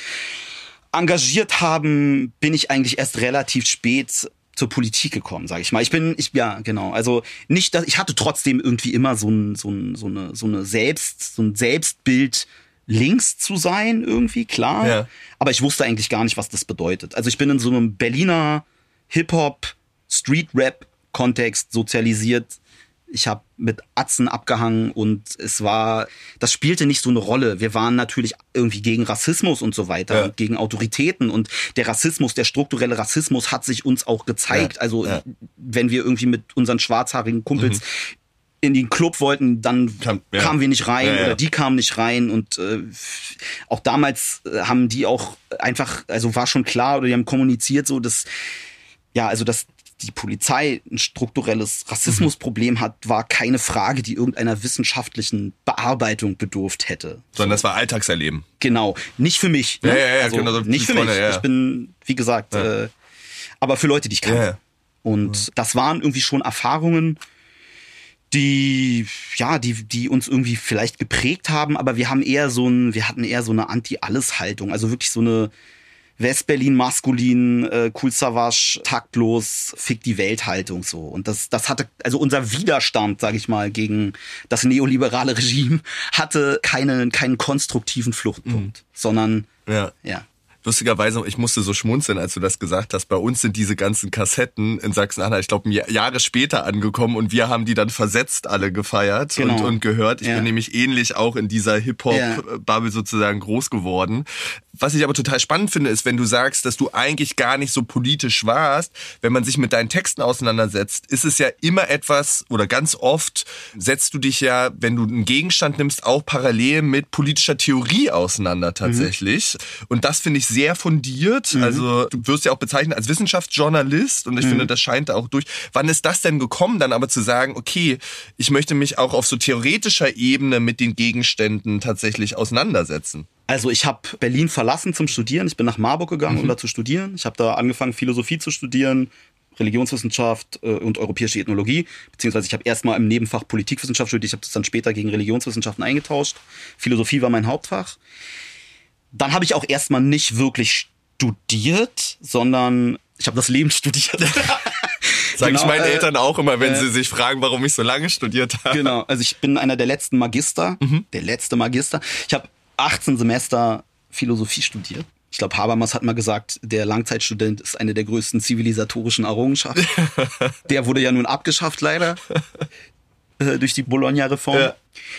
engagiert haben, bin ich eigentlich erst relativ spät zur Politik gekommen, sage ich mal. Ich bin, ich ja genau. Also nicht, dass ich hatte trotzdem irgendwie immer so ein so, ein, so eine so eine Selbst so ein Selbstbild links zu sein, irgendwie, klar. Ja. Aber ich wusste eigentlich gar nicht, was das bedeutet. Also ich bin in so einem Berliner Hip-Hop, Street-Rap-Kontext sozialisiert. Ich habe mit Atzen abgehangen und es war, das spielte nicht so eine Rolle. Wir waren natürlich irgendwie gegen Rassismus und so weiter, ja. und gegen Autoritäten und der Rassismus, der strukturelle Rassismus hat sich uns auch gezeigt. Ja. Also ja. wenn wir irgendwie mit unseren schwarzhaarigen Kumpels mhm in den Club wollten, dann Kam- kamen wir nicht rein oder die kamen nicht rein und äh, auch damals äh, haben die auch einfach, also war schon klar oder die haben kommuniziert so, dass ja, also dass die Polizei ein strukturelles Rassismusproblem hat, war keine Frage, die irgendeiner wissenschaftlichen Bearbeitung bedurft hätte. Sondern das war Alltagserleben. Genau, nicht für mich. Ne? Ja, ja, ja, also, genau, so nicht für mich. ja. Ich bin, wie gesagt, äh, aber für Leute, die ich kannte. Ja, ja. Und das waren irgendwie schon Erfahrungen, die, ja, die, die uns irgendwie vielleicht geprägt haben, aber wir haben eher so ein, wir hatten eher so eine Anti-Alles-Haltung. Also wirklich so eine Westberlin maskulin, äh, cool savage, taktlos, fick die Welt-Haltung so. Und das, das hatte, also unser Widerstand, sage ich mal, gegen das neoliberale Regime hatte keinen, keinen konstruktiven Fluchtpunkt, sondern Ja. ja. Lustigerweise, ich musste so schmunzeln, als du das gesagt hast. Bei uns sind diese ganzen Kassetten in Sachsen-Anhalt, ich glaube, Jahre später angekommen und wir haben die dann versetzt alle gefeiert Genau. und, und gehört. Ich Ja. bin nämlich ähnlich auch in dieser Hip-Hop-Bubble sozusagen groß geworden. Was ich aber total spannend finde, ist, wenn du sagst, dass du eigentlich gar nicht so politisch warst, wenn man sich mit deinen Texten auseinandersetzt, ist es ja immer etwas oder ganz oft setzt du dich ja, wenn du einen Gegenstand nimmst, auch parallel mit politischer Theorie auseinander tatsächlich. Und das finde ich sehr fundiert. Also du wirst ja auch bezeichnet als Wissenschaftsjournalist und ich finde, das scheint da auch durch. Wann ist das denn gekommen, dann aber zu sagen, okay, ich möchte mich auch auf so theoretischer Ebene mit den Gegenständen tatsächlich auseinandersetzen? Also ich habe Berlin verlassen zum Studieren. Ich bin nach Marburg gegangen, um da zu studieren. Ich habe da angefangen, Philosophie zu studieren, Religionswissenschaft äh, und europäische Ethnologie. Beziehungsweise ich habe erstmal im Nebenfach Politikwissenschaft studiert. Ich habe das dann später gegen Religionswissenschaften eingetauscht. Philosophie war mein Hauptfach. Dann habe ich auch erstmal nicht wirklich studiert, sondern ich habe das Leben studiert. Sage ich Genau, meinen äh, Eltern auch immer, wenn äh, sie sich fragen, warum ich so lange studiert habe. Genau, also ich bin einer der letzten Magister, der letzte Magister. Ich habe 18 Semester Philosophie studiert. Ich glaube, Habermas hat mal gesagt, der Langzeitstudent ist eine der größten zivilisatorischen Errungenschaften. der wurde ja nun abgeschafft, leider. Äh, Durch die Bologna-Reform. Ja.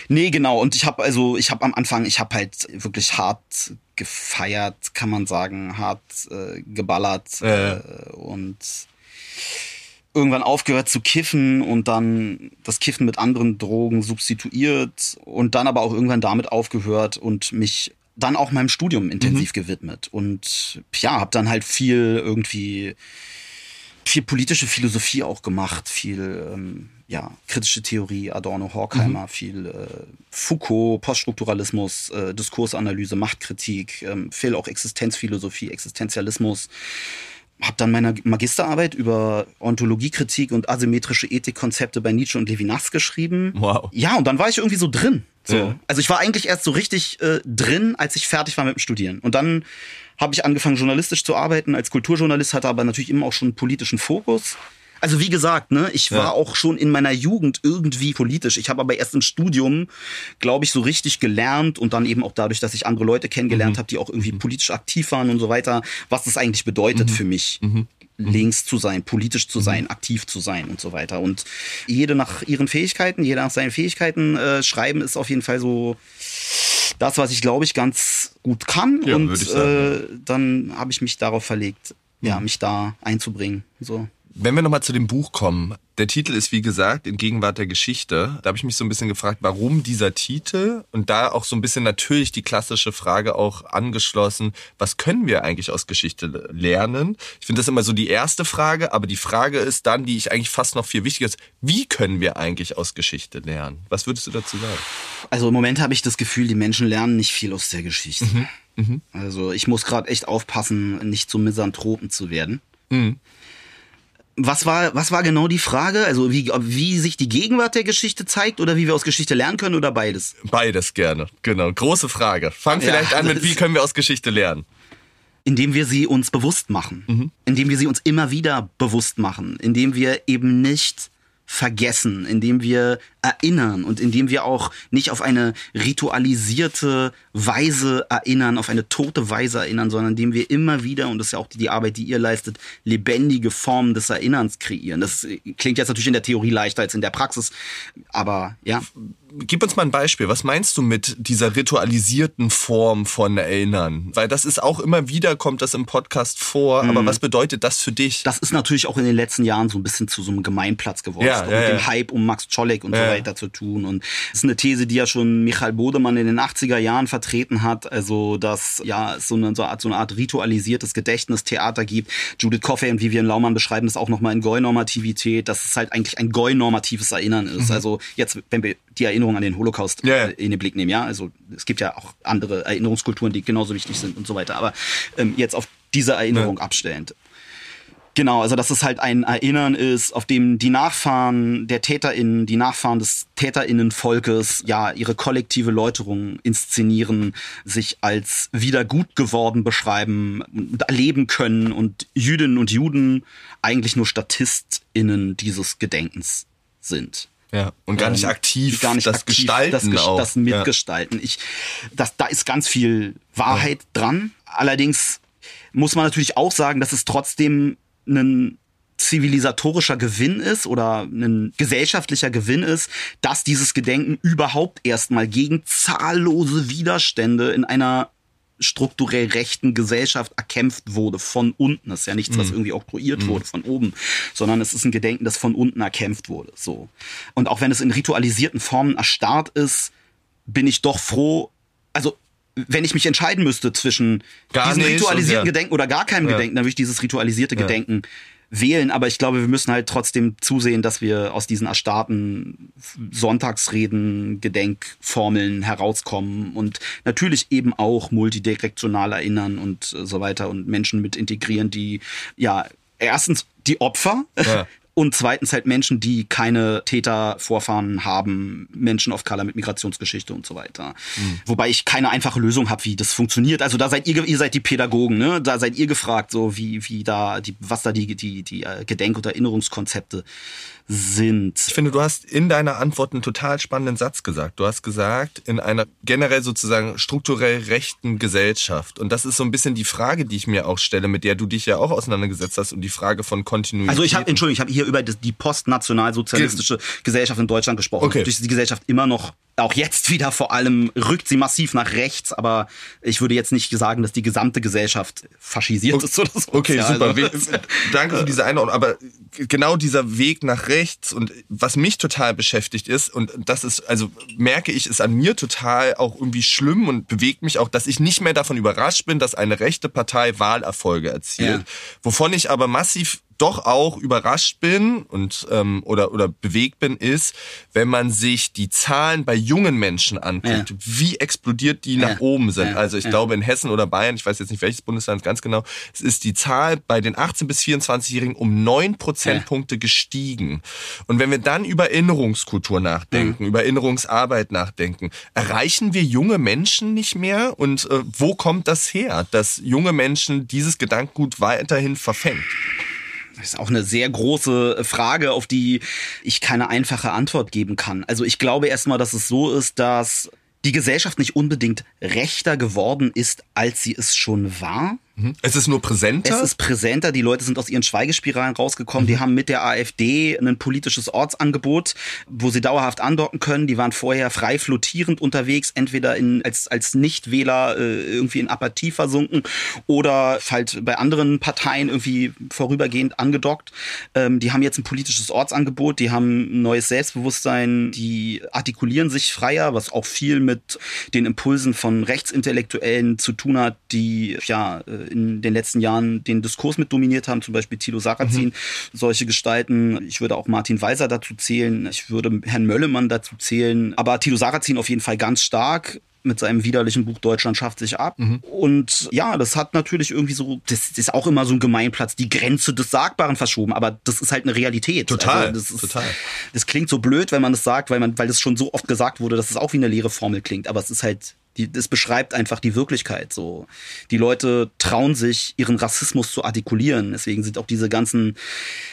Nee, genau. Und ich habe also, ich habe am Anfang, ich habe halt wirklich hart gefeiert, kann man sagen, hart äh, geballert Ja. Äh, und irgendwann aufgehört zu kiffen und dann das Kiffen mit anderen Drogen substituiert und dann aber auch irgendwann damit aufgehört und mich dann auch meinem Studium intensiv gewidmet und ja, habe dann halt viel irgendwie viel politische Philosophie auch gemacht, viel ähm, ja, kritische Theorie, Adorno, Horkheimer, viel äh, Foucault, Poststrukturalismus, äh, Diskursanalyse, Machtkritik, ähm, viel auch Existenzphilosophie, Existenzialismus. Habe dann meine Magisterarbeit über Ontologiekritik und asymmetrische Ethikkonzepte bei Nietzsche und Levinas geschrieben. Wow. Ja, und dann war ich irgendwie so drin. So. Ja. Also ich war eigentlich erst so richtig äh, drin, als ich fertig war mit dem Studieren. Und dann habe ich angefangen, journalistisch zu arbeiten. Als Kulturjournalist hatte aber natürlich immer auch schon einen politischen Fokus. Also wie gesagt, ne, ich war Ja. auch schon in meiner Jugend irgendwie politisch. Ich habe aber erst im Studium, glaube ich, so richtig gelernt und dann eben auch dadurch, dass ich andere Leute kennengelernt habe, die auch irgendwie politisch aktiv waren und so weiter, was das eigentlich bedeutet für mich. Links zu sein, politisch zu sein, aktiv zu sein und so weiter. Und jede nach ihren Fähigkeiten, jeder nach seinen Fähigkeiten äh, schreiben ist auf jeden Fall so das, was ich glaube ich ganz gut kann. Ja, und sagen, äh, dann habe ich mich darauf verlegt, ja, mich da einzubringen. So. Wenn wir nochmal zu dem Buch kommen, der Titel ist wie gesagt in Gegenwart der Geschichte. Da habe ich mich so ein bisschen gefragt, warum dieser Titel und da auch so ein bisschen natürlich die klassische Frage auch angeschlossen, was können wir eigentlich aus Geschichte lernen? Ich finde das immer so die erste Frage, aber die Frage ist dann, die ich eigentlich fast noch viel wichtiger ist, wie können wir eigentlich aus Geschichte lernen? Was würdest du dazu sagen? Also im Moment habe ich das Gefühl, die Menschen lernen nicht viel aus der Geschichte. Also ich muss gerade echt aufpassen, nicht zu Misanthropen zu werden. Was war, was war genau die Frage? Also wie, wie sich die Gegenwart der Geschichte zeigt oder wie wir aus Geschichte lernen können oder beides? Beides gerne. Genau. Große Frage. Fang Ja, vielleicht an mit, wie können wir aus Geschichte lernen? Indem wir sie uns bewusst machen. Indem wir sie uns immer wieder bewusst machen. Indem wir eben nicht vergessen, indem wir erinnern und indem wir auch nicht auf eine ritualisierte Weise erinnern, auf eine tote Weise erinnern, sondern indem wir immer wieder, und das ist ja auch die, Arbeit, die ihr leistet, lebendige Formen des Erinnerns kreieren. Das klingt jetzt natürlich in der Theorie leichter als in der Praxis, aber ja. Gib uns mal ein Beispiel. Was meinst du mit dieser ritualisierten Form von Erinnern? Weil das ist auch immer wieder, kommt das im Podcast vor. Aber was bedeutet das für dich? Das ist natürlich auch in den letzten Jahren so ein bisschen zu so einem Gemeinplatz geworden. Ja, ja, mit ja. dem Hype um Max Czolek und so weiter ja. zu tun. Und das ist eine These, die ja schon Michael Bodemann in den 80er Jahren vertreten hat. Also, dass ja so eine, so eine, Art, so eine Art ritualisiertes Gedächtnistheater gibt. Judith Coffey und Vivian Laumann beschreiben das auch nochmal in Goi-Normativität, dass es halt eigentlich ein Goi-normatives Erinnern ist. Mhm. Also jetzt, wenn wir die Erinnerung an den Holocaust ja. in den Blick nehmen, ja, also es gibt ja auch andere Erinnerungskulturen, die genauso wichtig sind und so weiter. Aber ähm, jetzt auf diese Erinnerung ja. abstellend. Genau, also dass es halt ein Erinnern ist, auf dem die Nachfahren der TäterInnen, die Nachfahren des TäterInnenvolkes, ja, ihre kollektive Läuterung inszenieren, sich als wieder gut geworden beschreiben und erleben können und Jüdinnen und Juden eigentlich nur StatistInnen dieses Gedenkens sind. Ja, und gar nicht ähm, aktiv gar nicht das aktiv gestalten das, auch. das mitgestalten. Ja. Ich, das, da ist ganz viel Wahrheit ja. dran. Allerdings muss man natürlich auch sagen, dass es trotzdem ein zivilisatorischer Gewinn ist oder ein gesellschaftlicher Gewinn ist, dass dieses Gedenken überhaupt erstmal gegen zahllose Widerstände in einer strukturell rechten Gesellschaft erkämpft wurde von unten. Das ist ja nichts, was mhm. irgendwie oktroyiert mhm. wurde von oben, sondern es ist ein Gedenken, das von unten erkämpft wurde. So. Und auch wenn es in ritualisierten Formen erstarrt ist, bin ich doch froh, also wenn ich mich entscheiden müsste zwischen gar diesem ritualisierten ja. Gedenken oder gar keinem ja. Gedenken, dann würde ich dieses ritualisierte ja. Gedenken wählen. Aber ich glaube, wir müssen halt trotzdem zusehen, dass wir aus diesen erstarrten Sonntagsreden, Gedenkformeln herauskommen und natürlich eben auch multidirektional erinnern und so weiter und Menschen mit integrieren, die ja erstens die Opfer ja. Und zweitens halt Menschen, die keine Tätervorfahren haben, Menschen of Color mit Migrationsgeschichte und so weiter. Mhm. Wobei ich keine einfache Lösung habe, wie das funktioniert. Also da seid ihr, ihr seid die Pädagogen, ne? Da seid ihr gefragt, so wie, wie da, die, was da die, die, die äh, Gedenk- und Erinnerungskonzepte sind. Ich finde, du hast in deiner Antwort einen total spannenden Satz gesagt. Du hast gesagt, in einer generell sozusagen strukturell rechten Gesellschaft. Und das ist so ein bisschen die Frage, die ich mir auch stelle, mit der du dich ja auch auseinandergesetzt hast und die Frage von Kontinuität. Also ich habe, Entschuldigung, ich habe hier über die postnationalsozialistische Ge Gesellschaft in Deutschland gesprochen. Okay. Durch die Gesellschaft immer noch auch jetzt wieder vor allem rückt sie massiv nach rechts, aber ich würde jetzt nicht sagen, dass die gesamte Gesellschaft faschisiert okay. ist oder so. Okay, super. Also, Danke für diese Einordnung. Aber genau dieser Weg nach rechts und was mich total beschäftigt ist, und das ist, also merke ich, ist an mir total auch irgendwie schlimm und bewegt mich auch, dass ich nicht mehr davon überrascht bin, dass eine rechte Partei Wahlerfolge erzielt. Ja. Wovon ich aber massiv doch auch überrascht bin und ähm, oder oder bewegt bin, ist, wenn man sich die Zahlen bei jungen Menschen anguckt, ja. wie explodiert die ja. nach oben sind. Ja. Also ich glaube in Hessen oder Bayern, ich weiß jetzt nicht welches Bundesland ganz genau, es ist die Zahl bei den 18 bis 24-Jährigen um neun Prozentpunkte gestiegen. Und wenn wir dann über Erinnerungskultur nachdenken, mhm. über Erinnerungsarbeit nachdenken, erreichen wir junge Menschen nicht mehr? Und äh, wo kommt das her, dass junge Menschen dieses Gedankengut weiterhin verfängt? Ist auch eine sehr große Frage, auf die ich keine einfache Antwort geben kann. Also ich glaube erstmal, dass es so ist, dass die Gesellschaft nicht unbedingt rechter geworden ist, als sie es schon war. Mhm. Es ist nur präsenter? Es ist präsenter. Die Leute sind aus ihren Schweigespiralen rausgekommen. Mhm. Die haben mit der AfD ein politisches Ortsangebot, wo sie dauerhaft andocken können. Die waren vorher frei flottierend unterwegs, entweder in, als, als Nichtwähler äh, irgendwie in Apathie versunken oder halt bei anderen Parteien irgendwie vorübergehend angedockt. Ähm, die haben jetzt ein politisches Ortsangebot, die haben ein neues Selbstbewusstsein, die artikulieren sich freier, was auch viel mit den Impulsen von Rechtsintellektuellen zu tun hat, die ja äh, in den letzten Jahren den Diskurs mit dominiert haben, zum Beispiel Thilo Sarrazin, mhm. solche Gestalten. Ich würde auch Martin Weiser dazu zählen, ich würde Herrn Möllemann dazu zählen, aber Thilo Sarrazin auf jeden Fall ganz stark mit seinem widerlichen Buch Deutschland schafft sich ab. Mhm. Und ja, das hat natürlich irgendwie so, das, das, ist auch immer so ein Gemeinplatz, die Grenze des Sagbaren verschoben, aber das ist halt eine Realität. Total. Also das ist, total. Das klingt so blöd, wenn man das sagt, weil man, weil das schon so oft gesagt wurde, dass es auch wie eine leere Formel klingt, aber es ist halt die, das beschreibt einfach die Wirklichkeit so. Die Leute trauen sich, ihren Rassismus zu artikulieren. Deswegen sind auch diese ganzen,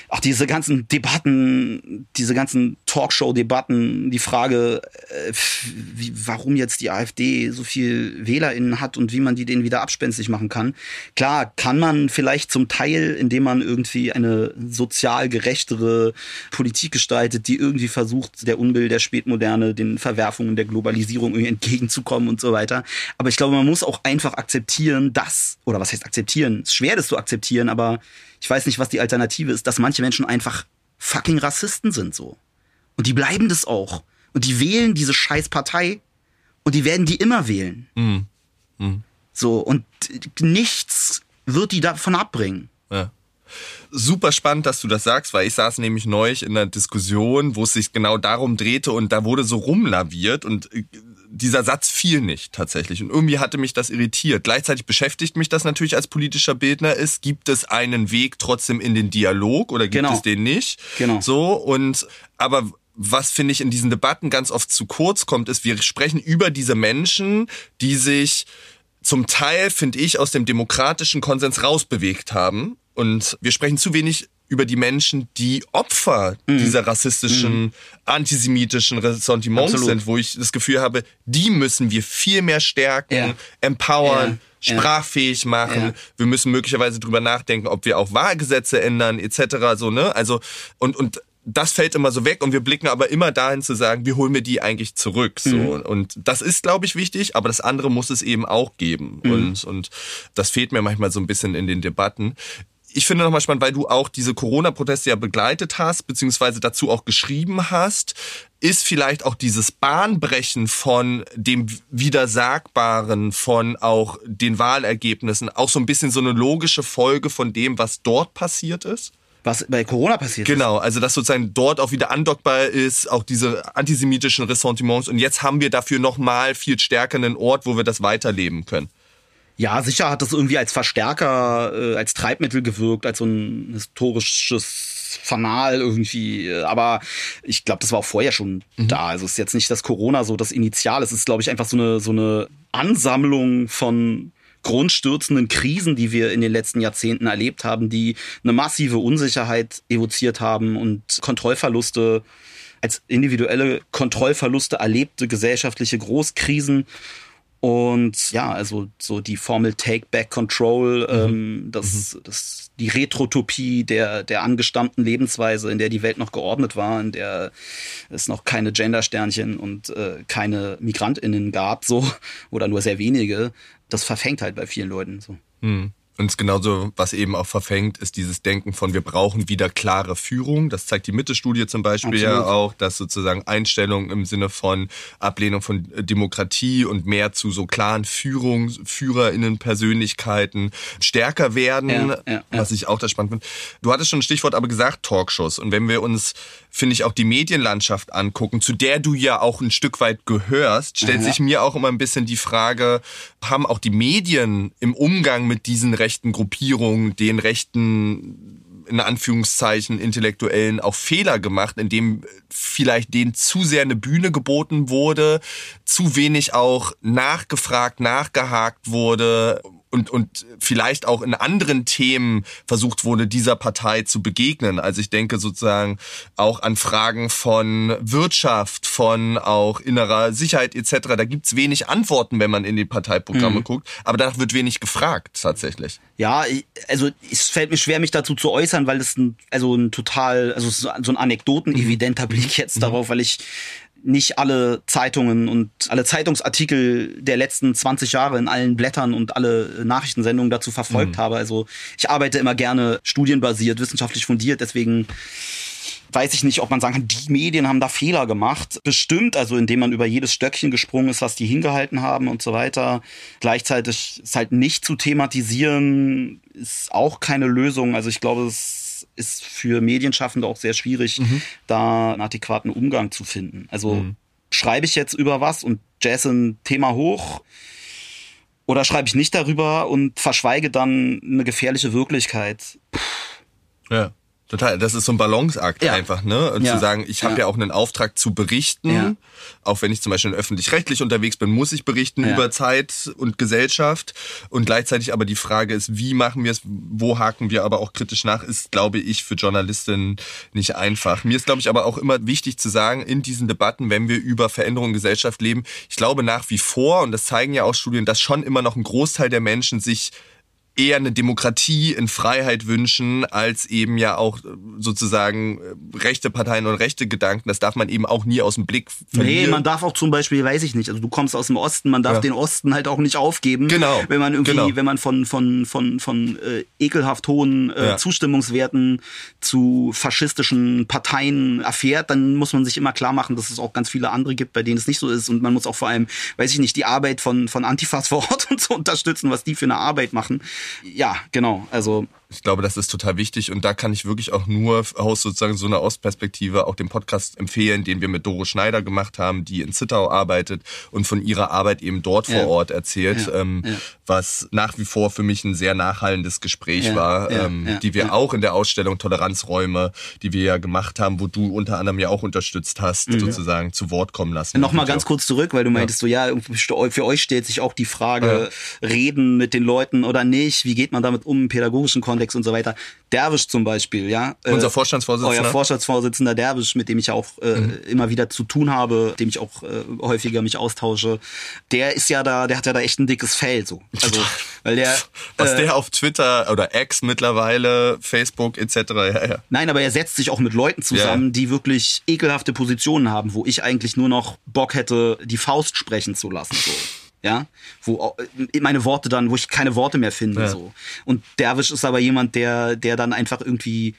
auch diese ganzen Debatten, diese ganzen Talkshow-Debatten, die Frage, äh, wie, warum jetzt die AfD so viel WählerInnen hat und wie man die denen wieder abspenstig machen kann. Klar, kann man vielleicht zum Teil, indem man irgendwie eine sozial gerechtere Politik gestaltet, die irgendwie versucht, der Unbill der Spätmoderne, den Verwerfungen der Globalisierung irgendwie entgegenzukommen und so weiter. Aber ich glaube, man muss auch einfach akzeptieren, dass, oder was heißt akzeptieren? Es ist schwer, das zu akzeptieren, aber ich weiß nicht, was die Alternative ist, dass manche Menschen einfach fucking Rassisten sind so. Und die bleiben das auch. Und die wählen diese scheiß Partei und die werden die immer wählen. Mhm. Mhm. So, und nichts wird die davon abbringen. Ja. Super spannend, dass du das sagst, weil ich saß nämlich neulich in einer Diskussion, wo es sich genau darum drehte und da wurde so rumlaviert und äh, dieser Satz fiel nicht tatsächlich. Und irgendwie hatte mich das irritiert. Gleichzeitig beschäftigt mich das natürlich als politischer Bildner ist. Gibt es einen Weg trotzdem in den Dialog oder gibt Genau. es den nicht? Genau. So und aber was finde ich in diesen Debatten ganz oft zu kurz kommt, ist, wir sprechen über diese Menschen, die sich zum Teil, finde ich, aus dem demokratischen Konsens rausbewegt haben. Und wir sprechen zu wenig über die Menschen, die Opfer Mhm. dieser rassistischen, antisemitischen Ressentiments Absolut. sind, wo ich das Gefühl habe, die müssen wir viel mehr stärken, Ja. empowern. Ja. sprachfähig machen. Ja. Wir müssen möglicherweise drüber nachdenken, ob wir auch Wahlgesetze ändern, etc. So, ne? Also, und, und das fällt immer so weg und wir blicken aber immer dahin zu sagen, wie holen wir die eigentlich zurück? So. Mhm. Und das ist, glaube ich, wichtig, aber das andere muss es eben auch geben. Mhm. Und, und das fehlt mir manchmal so ein bisschen in den Debatten. Ich finde nochmal spannend, weil du auch diese Corona-Proteste ja begleitet hast, beziehungsweise dazu auch geschrieben hast, ist vielleicht auch dieses Bahnbrechen von dem Widersagbaren, von auch den Wahlergebnissen auch so ein bisschen so eine logische Folge von dem, was dort passiert ist? Was bei Corona passiert ist. Genau, also dass sozusagen dort auch wieder andockbar ist, auch diese antisemitischen Ressentiments. Und jetzt haben wir dafür nochmal viel stärker einen Ort, wo wir das weiterleben können. Ja, sicher hat das irgendwie als Verstärker, äh, als Treibmittel gewirkt, als so ein historisches Fanal irgendwie. Aber ich glaube, das war auch vorher schon da. Also es ist jetzt nicht das Corona so das Initial. Es ist, glaube ich, einfach so eine, so eine Ansammlung von grundstürzenden Krisen, die wir in den letzten Jahrzehnten erlebt haben, die eine massive Unsicherheit evoziert haben und Kontrollverluste als individuelle Kontrollverluste erlebte gesellschaftliche Großkrisen. Und ja, also so die Formel Take Back Control, ähm, das, das, die Retrotopie der, der angestammten Lebensweise, in der die Welt noch geordnet war, in der es noch keine Gendersternchen und äh, keine MigrantInnen gab, so, oder nur sehr wenige, das verfängt halt bei vielen Leuten so. Hm. Und es genauso, was eben auch verfängt, ist dieses Denken von, wir brauchen wieder klare Führung. Das zeigt die Mitte-Studie zum Beispiel ja Absolut. auch, dass sozusagen Einstellungen im Sinne von Ablehnung von Demokratie und mehr zu so klaren Führung, FührerInnen-Persönlichkeiten stärker werden, Ja, ja, ja. was ich auch da spannend finde. Du hattest schon ein Stichwort aber gesagt, Talkshows. Und wenn wir uns, finde ich, auch die Medienlandschaft angucken, zu der du ja auch ein Stück weit gehörst, stellt Ja. sich mir auch immer ein bisschen die Frage, haben auch die Medien im Umgang mit diesen rechten Gruppierungen, den rechten in Anführungszeichen Intellektuellen auch Fehler gemacht, indem vielleicht denen zu sehr eine Bühne geboten wurde, zu wenig auch nachgefragt, nachgehakt wurde und, und vielleicht auch in anderen Themen versucht wurde, dieser Partei zu begegnen. Also ich denke sozusagen auch an Fragen von Wirtschaft, von auch innerer Sicherheit etc. Da gibt's wenig Antworten, wenn man in die Parteiprogramme guckt, aber danach wird wenig gefragt tatsächlich. Ja, also es fällt mir schwer, mich dazu zu äußern, weil das ein, also ein total, also so so ein anekdotenevidenter Blick jetzt darauf, weil ich nicht alle Zeitungen und alle Zeitungsartikel der letzten 20 Jahre in allen Blättern und alle Nachrichtensendungen dazu verfolgt habe. Also ich arbeite immer gerne studienbasiert, wissenschaftlich fundiert, deswegen weiß ich nicht, ob man sagen kann, die Medien haben da Fehler gemacht. Bestimmt, also indem man über jedes Stöckchen gesprungen ist, was die hingehalten haben und so weiter. Gleichzeitig ist halt nicht zu thematisieren, ist auch keine Lösung. Also ich glaube, es ist für Medienschaffende auch sehr schwierig, da einen adäquaten Umgang zu finden. Also schreibe ich jetzt über was und jazz ein Thema hoch oder schreibe ich nicht darüber und verschweige dann eine gefährliche Wirklichkeit. Ja. Total, das ist so ein Balanceakt Ja. einfach, ne? Und Ja. zu sagen, ich habe Ja. ja. auch einen Auftrag zu berichten. Ja. Auch wenn ich zum Beispiel öffentlich-rechtlich unterwegs bin, muss ich berichten über Zeit und Gesellschaft. Und gleichzeitig aber die Frage ist, wie machen wir es, wo haken wir aber auch kritisch nach, ist, glaube ich, für Journalistinnen nicht einfach. Mir ist, glaube ich, aber auch immer wichtig zu sagen, in diesen Debatten, wenn wir über Veränderungen in Gesellschaft leben, ich glaube nach wie vor, und das zeigen ja auch Studien, dass schon immer noch ein Großteil der Menschen sich eher eine Demokratie in Freiheit wünschen, als eben ja auch äh, sozusagen äh, rechte Parteien und rechte Gedanken. Das darf man eben auch nie aus dem Blick verlieren. Nee, man darf auch zum Beispiel, weiß ich nicht, also du kommst aus dem Osten, man darf ja. den Osten halt auch nicht aufgeben. Genau. Wenn man irgendwie, genau. wenn man von, von, von, von äh, ekelhaft hohen äh, ja. Zustimmungswerten zu faschistischen Parteien erfährt, dann muss man sich immer klar machen, dass es auch ganz viele andere gibt, bei denen es nicht so ist. Und man muss auch vor allem, weiß ich nicht, die Arbeit von, von Antifas vor Ort und so unterstützen, was die für eine Arbeit machen. Ja, genau. Also ich glaube, das ist total wichtig und da kann ich wirklich auch nur aus sozusagen so einer Ostperspektive auch den Podcast empfehlen, den wir mit Doro Schneider gemacht haben, die in Zittau arbeitet und von ihrer Arbeit eben dort ja. vor Ort erzählt, ja. Ähm, ja. was nach wie vor für mich ein sehr nachhallendes Gespräch war, ähm, die wir auch in der Ausstellung Toleranzräume, die wir ja gemacht haben, wo du unter anderem ja auch unterstützt hast, mhm. sozusagen zu Wort kommen lassen. Nochmal ganz kurz zurück, weil du meintest so, ja, für euch stellt sich auch die Frage, reden mit den Leuten oder nicht, wie geht man damit um im pädagogischen Kontext? Kontext und so weiter. Derwisch zum Beispiel, ja. Äh, Unser Vorstandsvorsitzender. Euer Vorstandsvorsitzender Derwisch, mit dem ich auch äh, mhm. immer wieder zu tun habe, dem ich auch äh, häufiger mich austausche. Der ist ja da, der hat ja da echt ein dickes Fell, so. Also, weil der. Was äh, der auf Twitter oder X mittlerweile, Facebook etc. Ja, ja. Nein, aber er setzt sich auch mit Leuten zusammen, ja. die wirklich ekelhafte Positionen haben, wo ich eigentlich nur noch Bock hätte, die Faust sprechen zu lassen, so ja, wo äh, meine Worte dann, wo ich keine Worte mehr finde, ja. so. Und Derwisch ist aber jemand, der, der dann einfach irgendwie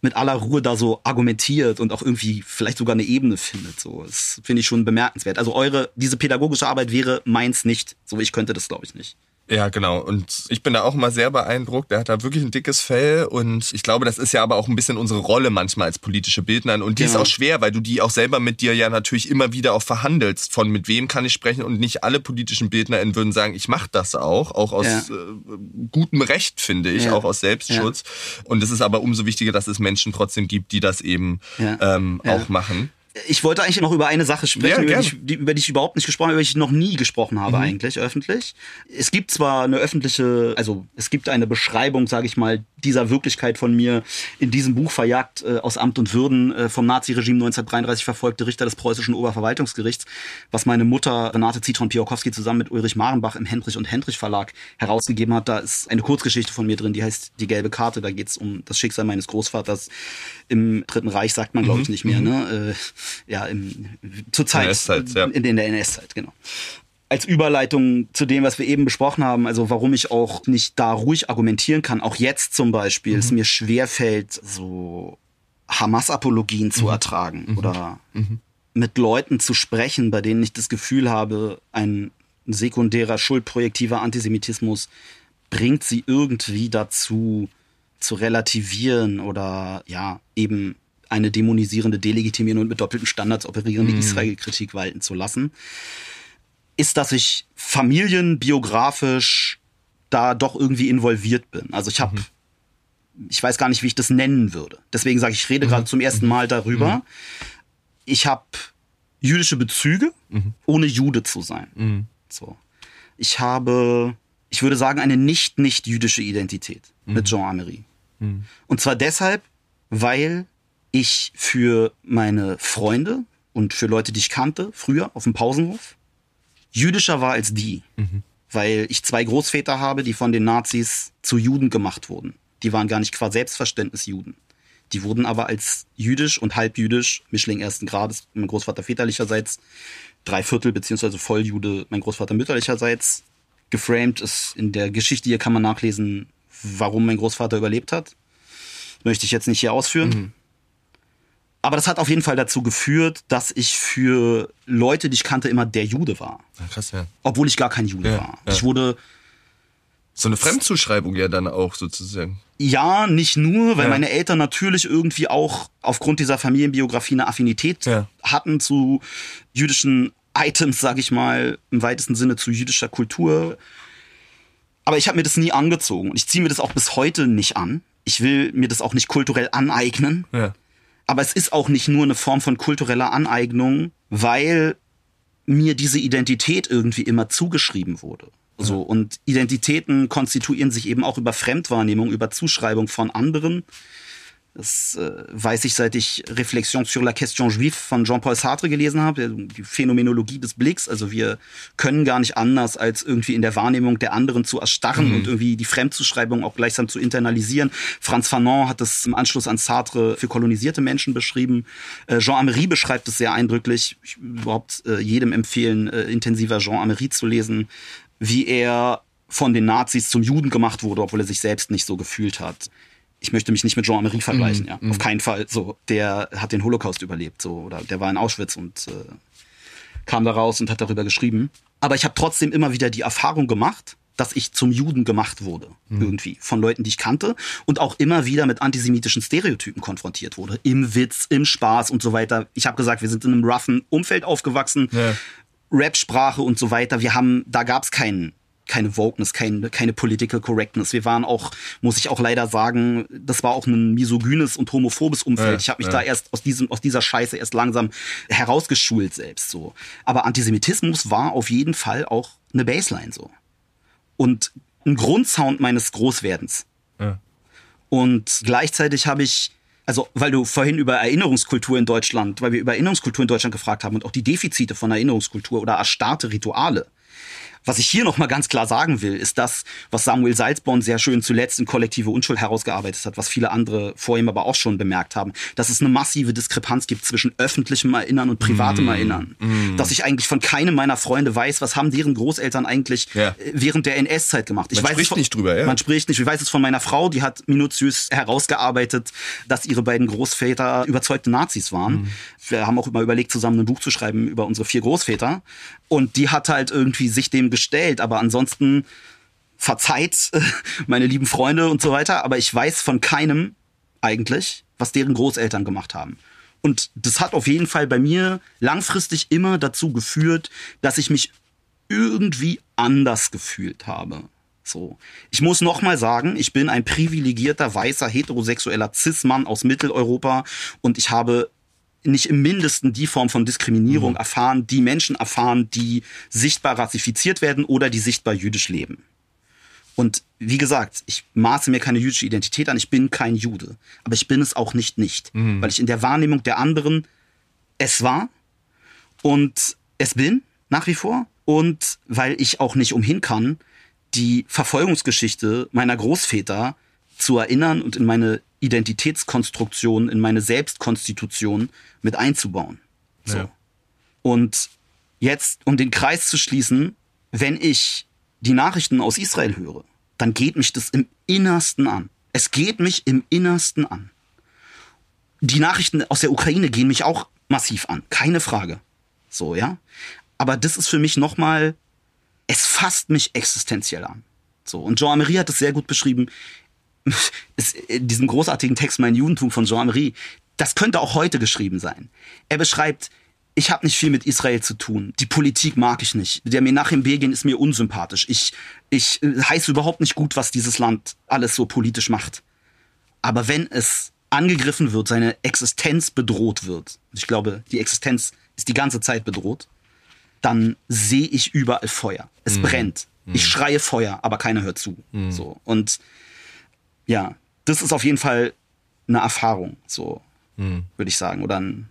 mit aller Ruhe da so argumentiert und auch irgendwie vielleicht sogar eine Ebene findet, so. Das finde ich schon bemerkenswert. Also eure, diese pädagogische Arbeit wäre meins nicht, so ich könnte das glaube ich nicht. Ja, genau. Und ich bin da auch immer sehr beeindruckt. Er hat da wirklich ein dickes Fell und ich glaube, das ist ja aber auch ein bisschen unsere Rolle manchmal als politische Bildner und die genau. ist auch schwer, weil du die auch selber mit dir ja natürlich immer wieder auch verhandelst, von mit wem kann ich sprechen und nicht alle politischen BildnerInnen würden sagen, ich mache das auch, auch aus ja. äh, gutem Recht, finde ich, ja. auch aus Selbstschutz. Ja. Und es ist aber umso wichtiger, dass es Menschen trotzdem gibt, die das eben ähm, auch machen ich wollte eigentlich noch über eine Sache sprechen, ja, über, die, über, die, ich überhaupt nicht gesprochen habe, über die ich noch nie gesprochen habe mhm. eigentlich öffentlich. Es gibt zwar eine öffentliche, also es gibt eine Beschreibung, sage ich mal, dieser Wirklichkeit von mir in diesem Buch verjagt äh, aus Amt und Würden äh, vom Naziregime 1933 verfolgte Richter des preußischen Oberverwaltungsgerichts, was meine Mutter Renate Zitron-Piorkowski zusammen mit Ulrich Marenbach im Hendrich und Hendrich Verlag herausgegeben hat. Da ist eine Kurzgeschichte von mir drin, die heißt Die gelbe Karte. Da geht es um das Schicksal meines Großvaters im Dritten Reich, sagt man glaube ich mhm. nicht mehr. Mhm. Ne? Äh, ja, im, zur Zeit, NS-Zeit, ja. in, in der NS-Zeit, genau als Überleitung zu dem, was wir eben besprochen haben, also warum ich auch nicht da ruhig argumentieren kann, auch jetzt zum Beispiel, mhm. es mir schwerfällt, so Hamas-Apologien zu mhm. ertragen mhm. oder mhm. mit Leuten zu sprechen, bei denen ich das Gefühl habe, ein sekundärer, schuldprojektiver Antisemitismus bringt sie irgendwie dazu, zu relativieren oder ja, eben eine dämonisierende, delegitimierende und mit doppelten Standards operierende mhm. Israel-Kritik walten zu lassen ist, dass ich familienbiografisch da doch irgendwie involviert bin. Also ich habe, mhm. ich weiß gar nicht, wie ich das nennen würde. Deswegen sage ich, ich rede mhm. gerade zum ersten Mal darüber. Mhm. Ich habe jüdische Bezüge, mhm. ohne Jude zu sein. Mhm. So. Ich habe, ich würde sagen, eine nicht nicht jüdische Identität mhm. mit Jean Amery. Und zwar deshalb, weil ich für meine Freunde und für Leute, die ich kannte, früher auf dem Pausenhof, jüdischer war als die. Mhm. Weil ich zwei Großväter habe, die von den Nazis zu Juden gemacht wurden. Die waren gar nicht qua Selbstverständnis Juden. Die wurden aber als jüdisch und halbjüdisch, Mischling ersten Grades, mein Großvater väterlicherseits, Dreiviertel beziehungsweise Volljude, mein Großvater mütterlicherseits, geframed ist in der Geschichte hier kann man nachlesen, warum mein Großvater überlebt hat. Möchte ich jetzt nicht hier ausführen. Mhm. Aber das hat auf jeden Fall dazu geführt, dass ich für Leute, die ich kannte, immer der Jude war. krass, ja. Obwohl ich gar kein Jude ja, war. Ja. Ich wurde. So eine Fremdzuschreibung ja dann auch sozusagen. Ja, nicht nur, weil ja. meine Eltern natürlich irgendwie auch aufgrund dieser Familienbiografie eine Affinität hatten zu jüdischen Items, sag ich mal, im weitesten Sinne zu jüdischer Kultur. Aber ich habe mir das nie angezogen und ich ziehe mir das auch bis heute nicht an. Ich will mir das auch nicht kulturell aneignen. Ja. Aber es ist auch nicht nur eine Form von kultureller Aneignung, weil mir diese Identität irgendwie immer zugeschrieben wurde. So, und Identitäten konstituieren sich eben auch über Fremdwahrnehmung, über Zuschreibung von anderen. Das äh, weiß ich, seit ich Reflexion sur la question juive von Jean-Paul Sartre gelesen habe, die Phänomenologie des Blicks. Also wir können gar nicht anders, als irgendwie in der Wahrnehmung der anderen zu erstarren mhm. und irgendwie die Fremdzuschreibung auch gleichsam zu internalisieren. Franz Fanon hat das im Anschluss an Sartre für kolonisierte Menschen beschrieben. Äh, Jean Amery beschreibt es sehr eindrücklich. Ich überhaupt äh, jedem empfehlen, äh, intensiver Jean Amery zu lesen, wie er von den Nazis zum Juden gemacht wurde, obwohl er sich selbst nicht so gefühlt hat ich möchte mich nicht mit Jean Amery vergleichen, mm, ja. Mm. Auf keinen Fall. So, der hat den Holocaust überlebt, so, oder der war in Auschwitz und äh, kam da raus und hat darüber geschrieben. Aber ich habe trotzdem immer wieder die Erfahrung gemacht, dass ich zum Juden gemacht wurde, mm. irgendwie, von Leuten, die ich kannte und auch immer wieder mit antisemitischen Stereotypen konfrontiert wurde. Im Witz, im Spaß und so weiter. Ich habe gesagt, wir sind in einem roughen Umfeld aufgewachsen. Ja. Rap-Sprache und so weiter. Wir haben, da gab es keinen keine Wokeness, keine, keine Political Correctness. Wir waren auch, muss ich auch leider sagen, das war auch ein misogynes und homophobes Umfeld. Ja, ich habe mich ja. da erst aus diesem aus dieser Scheiße erst langsam herausgeschult selbst so. Aber Antisemitismus war auf jeden Fall auch eine Baseline so und ein Grundsound meines Großwerdens. Ja. Und gleichzeitig habe ich also weil du vorhin über Erinnerungskultur in Deutschland, weil wir über Erinnerungskultur in Deutschland gefragt haben und auch die Defizite von Erinnerungskultur oder erstarrte Rituale. Was ich hier nochmal ganz klar sagen will, ist das, was Samuel Salzborn sehr schön zuletzt in Kollektive Unschuld herausgearbeitet hat, was viele andere vor ihm aber auch schon bemerkt haben, dass es eine massive Diskrepanz gibt zwischen öffentlichem Erinnern und privatem mm. Erinnern. Mm. Dass ich eigentlich von keinem meiner Freunde weiß, was haben deren Großeltern eigentlich ja. Äh, während der NS-Zeit gemacht. Ich man weiß spricht von, nicht drüber, ja. Man spricht nicht. Ich weiß es von meiner Frau, die hat minutiös herausgearbeitet, dass ihre beiden Großväter überzeugte Nazis waren. Mm. Wir haben auch immer überlegt, zusammen ein Buch zu schreiben über unsere vier Großväter. Und die hat halt irgendwie sich dem gestellt. Aber ansonsten verzeiht meine lieben Freunde und so weiter. Aber ich weiß von keinem eigentlich, was deren Großeltern gemacht haben. Und das hat auf jeden Fall bei mir langfristig immer dazu geführt, dass ich mich irgendwie anders gefühlt habe. So. Ich muss noch mal sagen, ich bin ein privilegierter, weißer, heterosexueller Cis-Mann aus Mitteleuropa und ich habe nicht im Mindesten die Form von Diskriminierung mhm. erfahren, die Menschen erfahren, die sichtbar rassifiziert werden oder die sichtbar jüdisch leben. Und wie gesagt, ich maße mir keine jüdische Identität an, ich bin kein Jude. Aber ich bin es auch nicht nicht. Mhm. Weil ich in der Wahrnehmung der anderen es war und es bin nach wie vor. Und weil ich auch nicht umhin kann, die Verfolgungsgeschichte meiner Großväter zu erinnern und in meine Identitätskonstruktion, in meine Selbstkonstitution mit einzubauen. So. Ja. Und jetzt, um den Kreis zu schließen, wenn ich die Nachrichten aus Israel höre, dann geht mich das im Innersten an. Es geht mich im Innersten an. Die Nachrichten aus der Ukraine gehen mich auch massiv an, keine Frage. So, ja. Aber das ist für mich nochmal, es fasst mich existenziell an. So. Und Jean-Marie hat es sehr gut beschrieben in diesem großartigen Text Mein Judentum von Jean-Marie, das könnte auch heute geschrieben sein. Er beschreibt, ich habe nicht viel mit Israel zu tun. Die Politik mag ich nicht. Der Menachem Begin ist mir unsympathisch. Ich, ich äh, heiße überhaupt nicht gut, was dieses Land alles so politisch macht. Aber wenn es angegriffen wird, seine Existenz bedroht wird, ich glaube, die Existenz ist die ganze Zeit bedroht, dann sehe ich überall Feuer. Es mhm. brennt. Ich mhm. schreie Feuer, aber keiner hört zu. Mhm. So. Und ja, das ist auf jeden Fall eine Erfahrung, so mhm. würde ich sagen. Oder ein,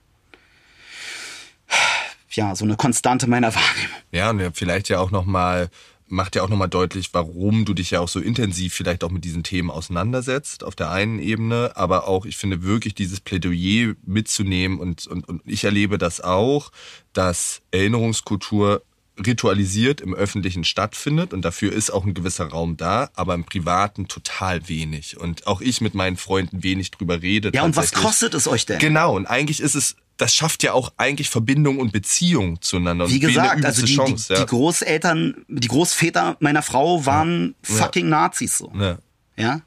ja, so eine Konstante meiner Wahrnehmung. Ja, und vielleicht ja auch nochmal, macht ja auch nochmal deutlich, warum du dich ja auch so intensiv vielleicht auch mit diesen Themen auseinandersetzt, auf der einen Ebene, aber auch, ich finde wirklich dieses Plädoyer mitzunehmen und, und, und ich erlebe das auch, dass Erinnerungskultur ritualisiert im Öffentlichen stattfindet und dafür ist auch ein gewisser Raum da, aber im Privaten total wenig. Und auch ich mit meinen Freunden wenig drüber rede. Ja, und was kostet es euch denn? Genau, und eigentlich ist es, das schafft ja auch eigentlich Verbindung und Beziehung zueinander. Wie gesagt, also die, Chance, die, ja. die, Großeltern, die Großväter meiner Frau waren ja. fucking ja. Nazis so. Ja. ja.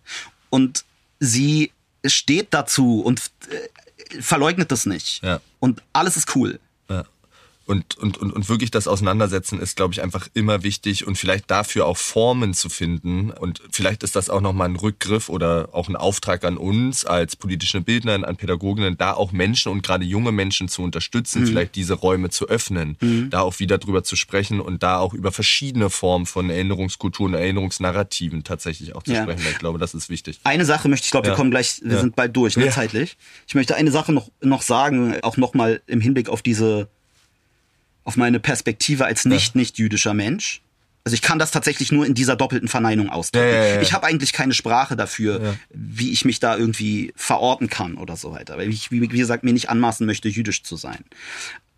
Und sie steht dazu und äh, verleugnet das nicht. Ja. Und alles ist cool. Und, und, und, und wirklich das Auseinandersetzen ist, glaube ich, einfach immer wichtig und vielleicht dafür auch Formen zu finden. Und vielleicht ist das auch nochmal ein Rückgriff oder auch ein Auftrag an uns als politische Bildner, an Pädagoginnen, da auch Menschen und gerade junge Menschen zu unterstützen, mhm. vielleicht diese Räume zu öffnen, mhm. da auch wieder drüber zu sprechen und da auch über verschiedene Formen von Erinnerungskulturen, Erinnerungsnarrativen tatsächlich auch zu ja. sprechen. Ich glaube, das ist wichtig. Eine Sache möchte ich, glaube, ja. wir kommen gleich, wir ja. sind bald durch, ne, zeitlich. Ich möchte eine Sache noch, noch sagen, auch nochmal im Hinblick auf diese auf meine Perspektive als nicht nicht jüdischer Mensch. Also ich kann das tatsächlich nur in dieser doppelten Verneinung ausdrücken. Ja, ja, ja. Ich habe eigentlich keine Sprache dafür, wie ich mich da irgendwie verorten kann oder so weiter. Weil ich, wie gesagt, mir nicht anmaßen möchte, jüdisch zu sein.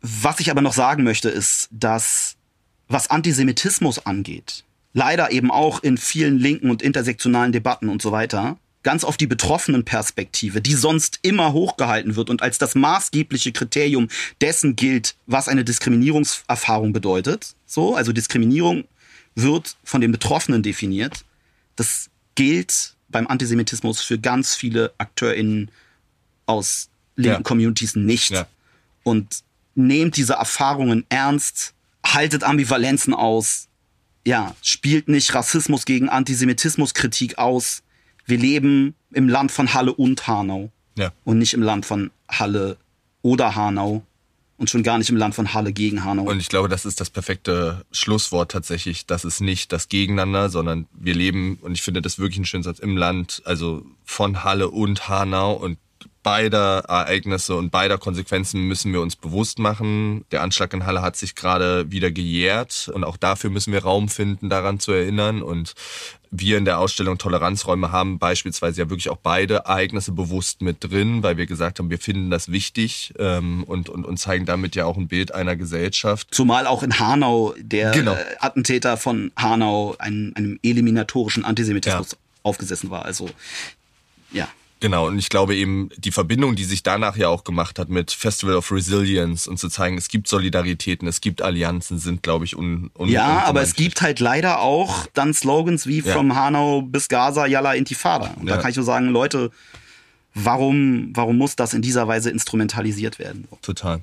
Was ich aber noch sagen möchte, ist, dass was Antisemitismus angeht, leider eben auch in vielen linken und intersektionalen Debatten und so weiter, ganz auf die betroffenen Perspektive, die sonst immer hochgehalten wird und als das maßgebliche Kriterium dessen gilt, was eine Diskriminierungserfahrung bedeutet. So, also Diskriminierung wird von den Betroffenen definiert. Das gilt beim Antisemitismus für ganz viele AkteurInnen aus linken ja. Communities nicht. Ja. Und nehmt diese Erfahrungen ernst, haltet Ambivalenzen aus, ja, spielt nicht Rassismus gegen Antisemitismus Kritik aus, wir leben im Land von Halle und Hanau. Ja. Und nicht im Land von Halle oder Hanau. Und schon gar nicht im Land von Halle gegen Hanau. Und ich glaube, das ist das perfekte Schlusswort tatsächlich. Das ist nicht das Gegeneinander, sondern wir leben, und ich finde das wirklich ein schöner Satz, im Land, also von Halle und Hanau. Und beider Ereignisse und beider Konsequenzen müssen wir uns bewusst machen. Der Anschlag in Halle hat sich gerade wieder gejährt und auch dafür müssen wir Raum finden, daran zu erinnern. Und wir in der Ausstellung Toleranzräume haben beispielsweise ja wirklich auch beide Ereignisse bewusst mit drin, weil wir gesagt haben, wir finden das wichtig ähm, und, und, und zeigen damit ja auch ein Bild einer Gesellschaft. Zumal auch in Hanau der genau. Äh, Attentäter von Hanau einen, einem eliminatorischen Antisemitismus ja. aufgesessen war. Also ja. Genau, und ich glaube eben, die Verbindung, die sich danach ja auch gemacht hat mit Festival of Resilience und zu zeigen, es gibt Solidaritäten, es gibt Allianzen, sind, glaube ich, un, un Ja, aber es gibt halt leider auch dann Slogans wie ja. From Hanau bis Gaza, Yalla Intifada. Und ja. da kann ich nur sagen, Leute, warum, warum muss das in dieser Weise instrumentalisiert werden? Total.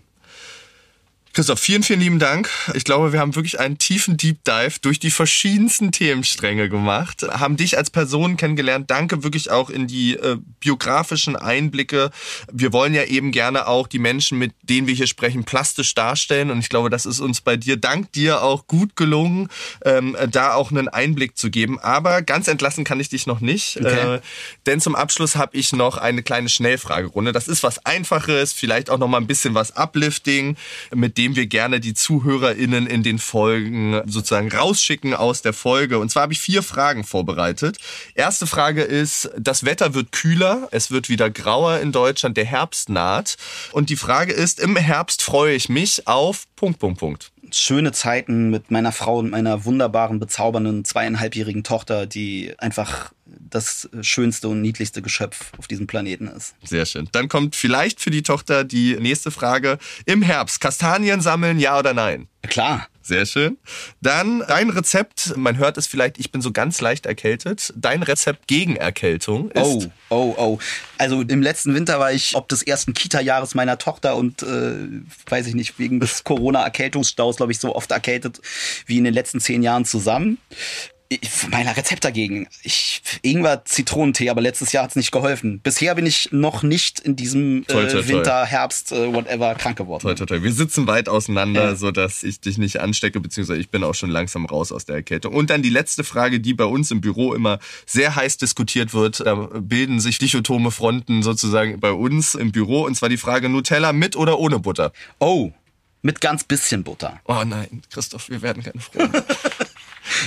Christoph, vielen, vielen lieben Dank. Ich glaube, wir haben wirklich einen tiefen Deep Dive durch die verschiedensten Themenstränge gemacht, haben dich als Person kennengelernt. Danke wirklich auch in die äh, biografischen Einblicke. Wir wollen ja eben gerne auch die Menschen, mit denen wir hier sprechen, plastisch darstellen. Und ich glaube, das ist uns bei dir, dank dir auch gut gelungen, ähm, da auch einen Einblick zu geben. Aber ganz entlassen kann ich dich noch nicht. Okay. Äh, denn zum Abschluss habe ich noch eine kleine Schnellfragerunde. Das ist was Einfaches, vielleicht auch noch mal ein bisschen was Uplifting, mit dem dem wir gerne die ZuhörerInnen in den Folgen sozusagen rausschicken aus der Folge. Und zwar habe ich vier Fragen vorbereitet. Erste Frage ist, das Wetter wird kühler, es wird wieder grauer in Deutschland, der Herbst naht. Und die Frage ist, im Herbst freue ich mich auf Punkt, Punkt, Punkt schöne Zeiten mit meiner Frau und meiner wunderbaren, bezaubernden zweieinhalbjährigen Tochter, die einfach das schönste und niedlichste Geschöpf auf diesem Planeten ist. Sehr schön. Dann kommt vielleicht für die Tochter die nächste Frage. Im Herbst Kastanien sammeln, ja oder nein? Klar. Sehr schön. Dann dein Rezept, man hört es vielleicht, ich bin so ganz leicht erkältet. Dein Rezept gegen Erkältung ist. Oh, oh, oh. Also im letzten Winter war ich ob des ersten Kita-Jahres meiner Tochter und äh, weiß ich nicht, wegen des Corona-Erkältungsstaus, glaube ich, so oft erkältet wie in den letzten zehn Jahren zusammen mein Rezept dagegen. Ich, Ingwer Zitronentee, aber letztes Jahr hat's nicht geholfen. Bisher bin ich noch nicht in diesem äh, Winter, toll. Herbst, äh, whatever krank geworden. Toll, toll, toll. Wir sitzen weit auseinander, ja. so dass ich dich nicht anstecke, beziehungsweise ich bin auch schon langsam raus aus der Erkältung. Und dann die letzte Frage, die bei uns im Büro immer sehr heiß diskutiert wird. Da bilden sich dichotome Fronten sozusagen bei uns im Büro. Und zwar die Frage Nutella mit oder ohne Butter. Oh, mit ganz bisschen Butter. Oh nein, Christoph, wir werden keine Freunde.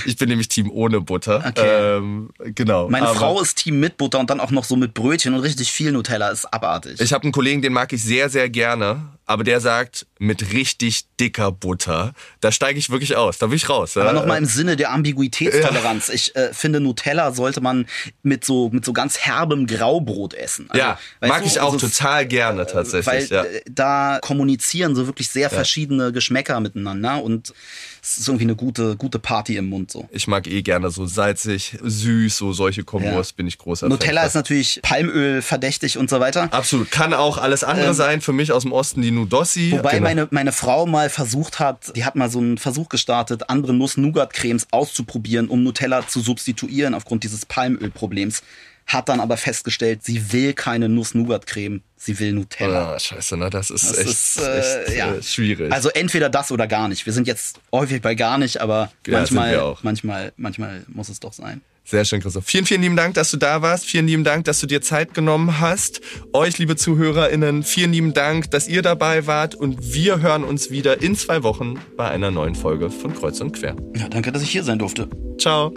Ich bin nämlich Team ohne Butter. Okay. Ähm, genau. Meine Frau ist Team mit Butter und dann auch noch so mit Brötchen und richtig viel Nutella. Ist abartig. Ich habe einen Kollegen, den mag ich sehr, sehr gerne. Aber der sagt, mit richtig dicker Butter, da steige ich wirklich aus, da will ich raus. Aber nochmal im Sinne der Ambiguitätstoleranz. Ja. Ich äh, finde, Nutella sollte man mit so, mit so ganz herbem Graubrot essen. Also, ja, mag du, ich auch also, total gerne tatsächlich. Weil ja. Äh, da kommunizieren so wirklich sehr verschiedene Geschmäcker miteinander und es ist irgendwie eine gute, gute Party im Mund so. Ich mag eh gerne so salzig, süß, so solche Kombos ja. bin ich großer Nutella Fan. ist natürlich Palmöl verdächtig und so weiter. Absolut. Kann auch alles andere ähm, sein. Für mich aus dem Osten die Nudossi. Wobei genau. meine, meine Frau mal versucht hat, die hat mal so einen Versuch gestartet, andere Nuss-Nougat-Cremes auszuprobieren, um Nutella zu substituieren aufgrund dieses Palmölproblems hat dann aber festgestellt, sie will keine Nuss-Nougat-Creme, sie will Nutella. Ah, scheiße, ne? Das ist das echt, ist, äh, echt ja. Äh, schwierig. Also entweder das oder gar nicht. Wir sind jetzt häufig bei gar nicht, aber ja, manchmal, manchmal, manchmal muss es doch sein. Sehr schön, Christoph. Vielen, vielen lieben Dank, dass du da warst. Vielen lieben Dank, dass du dir Zeit genommen hast. Euch, liebe ZuhörerInnen, vielen lieben Dank, dass ihr dabei wart. Und wir hören uns wieder in zwei Wochen bei einer neuen Folge von Kreuz und Quer. Ja, danke, dass ich hier sein durfte. Ciao.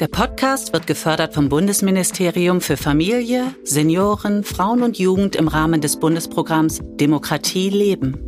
Der Podcast wird gefördert vom Bundesministerium für Familie, Senioren, Frauen und Jugend im Rahmen des Bundesprogramms Demokratie leben.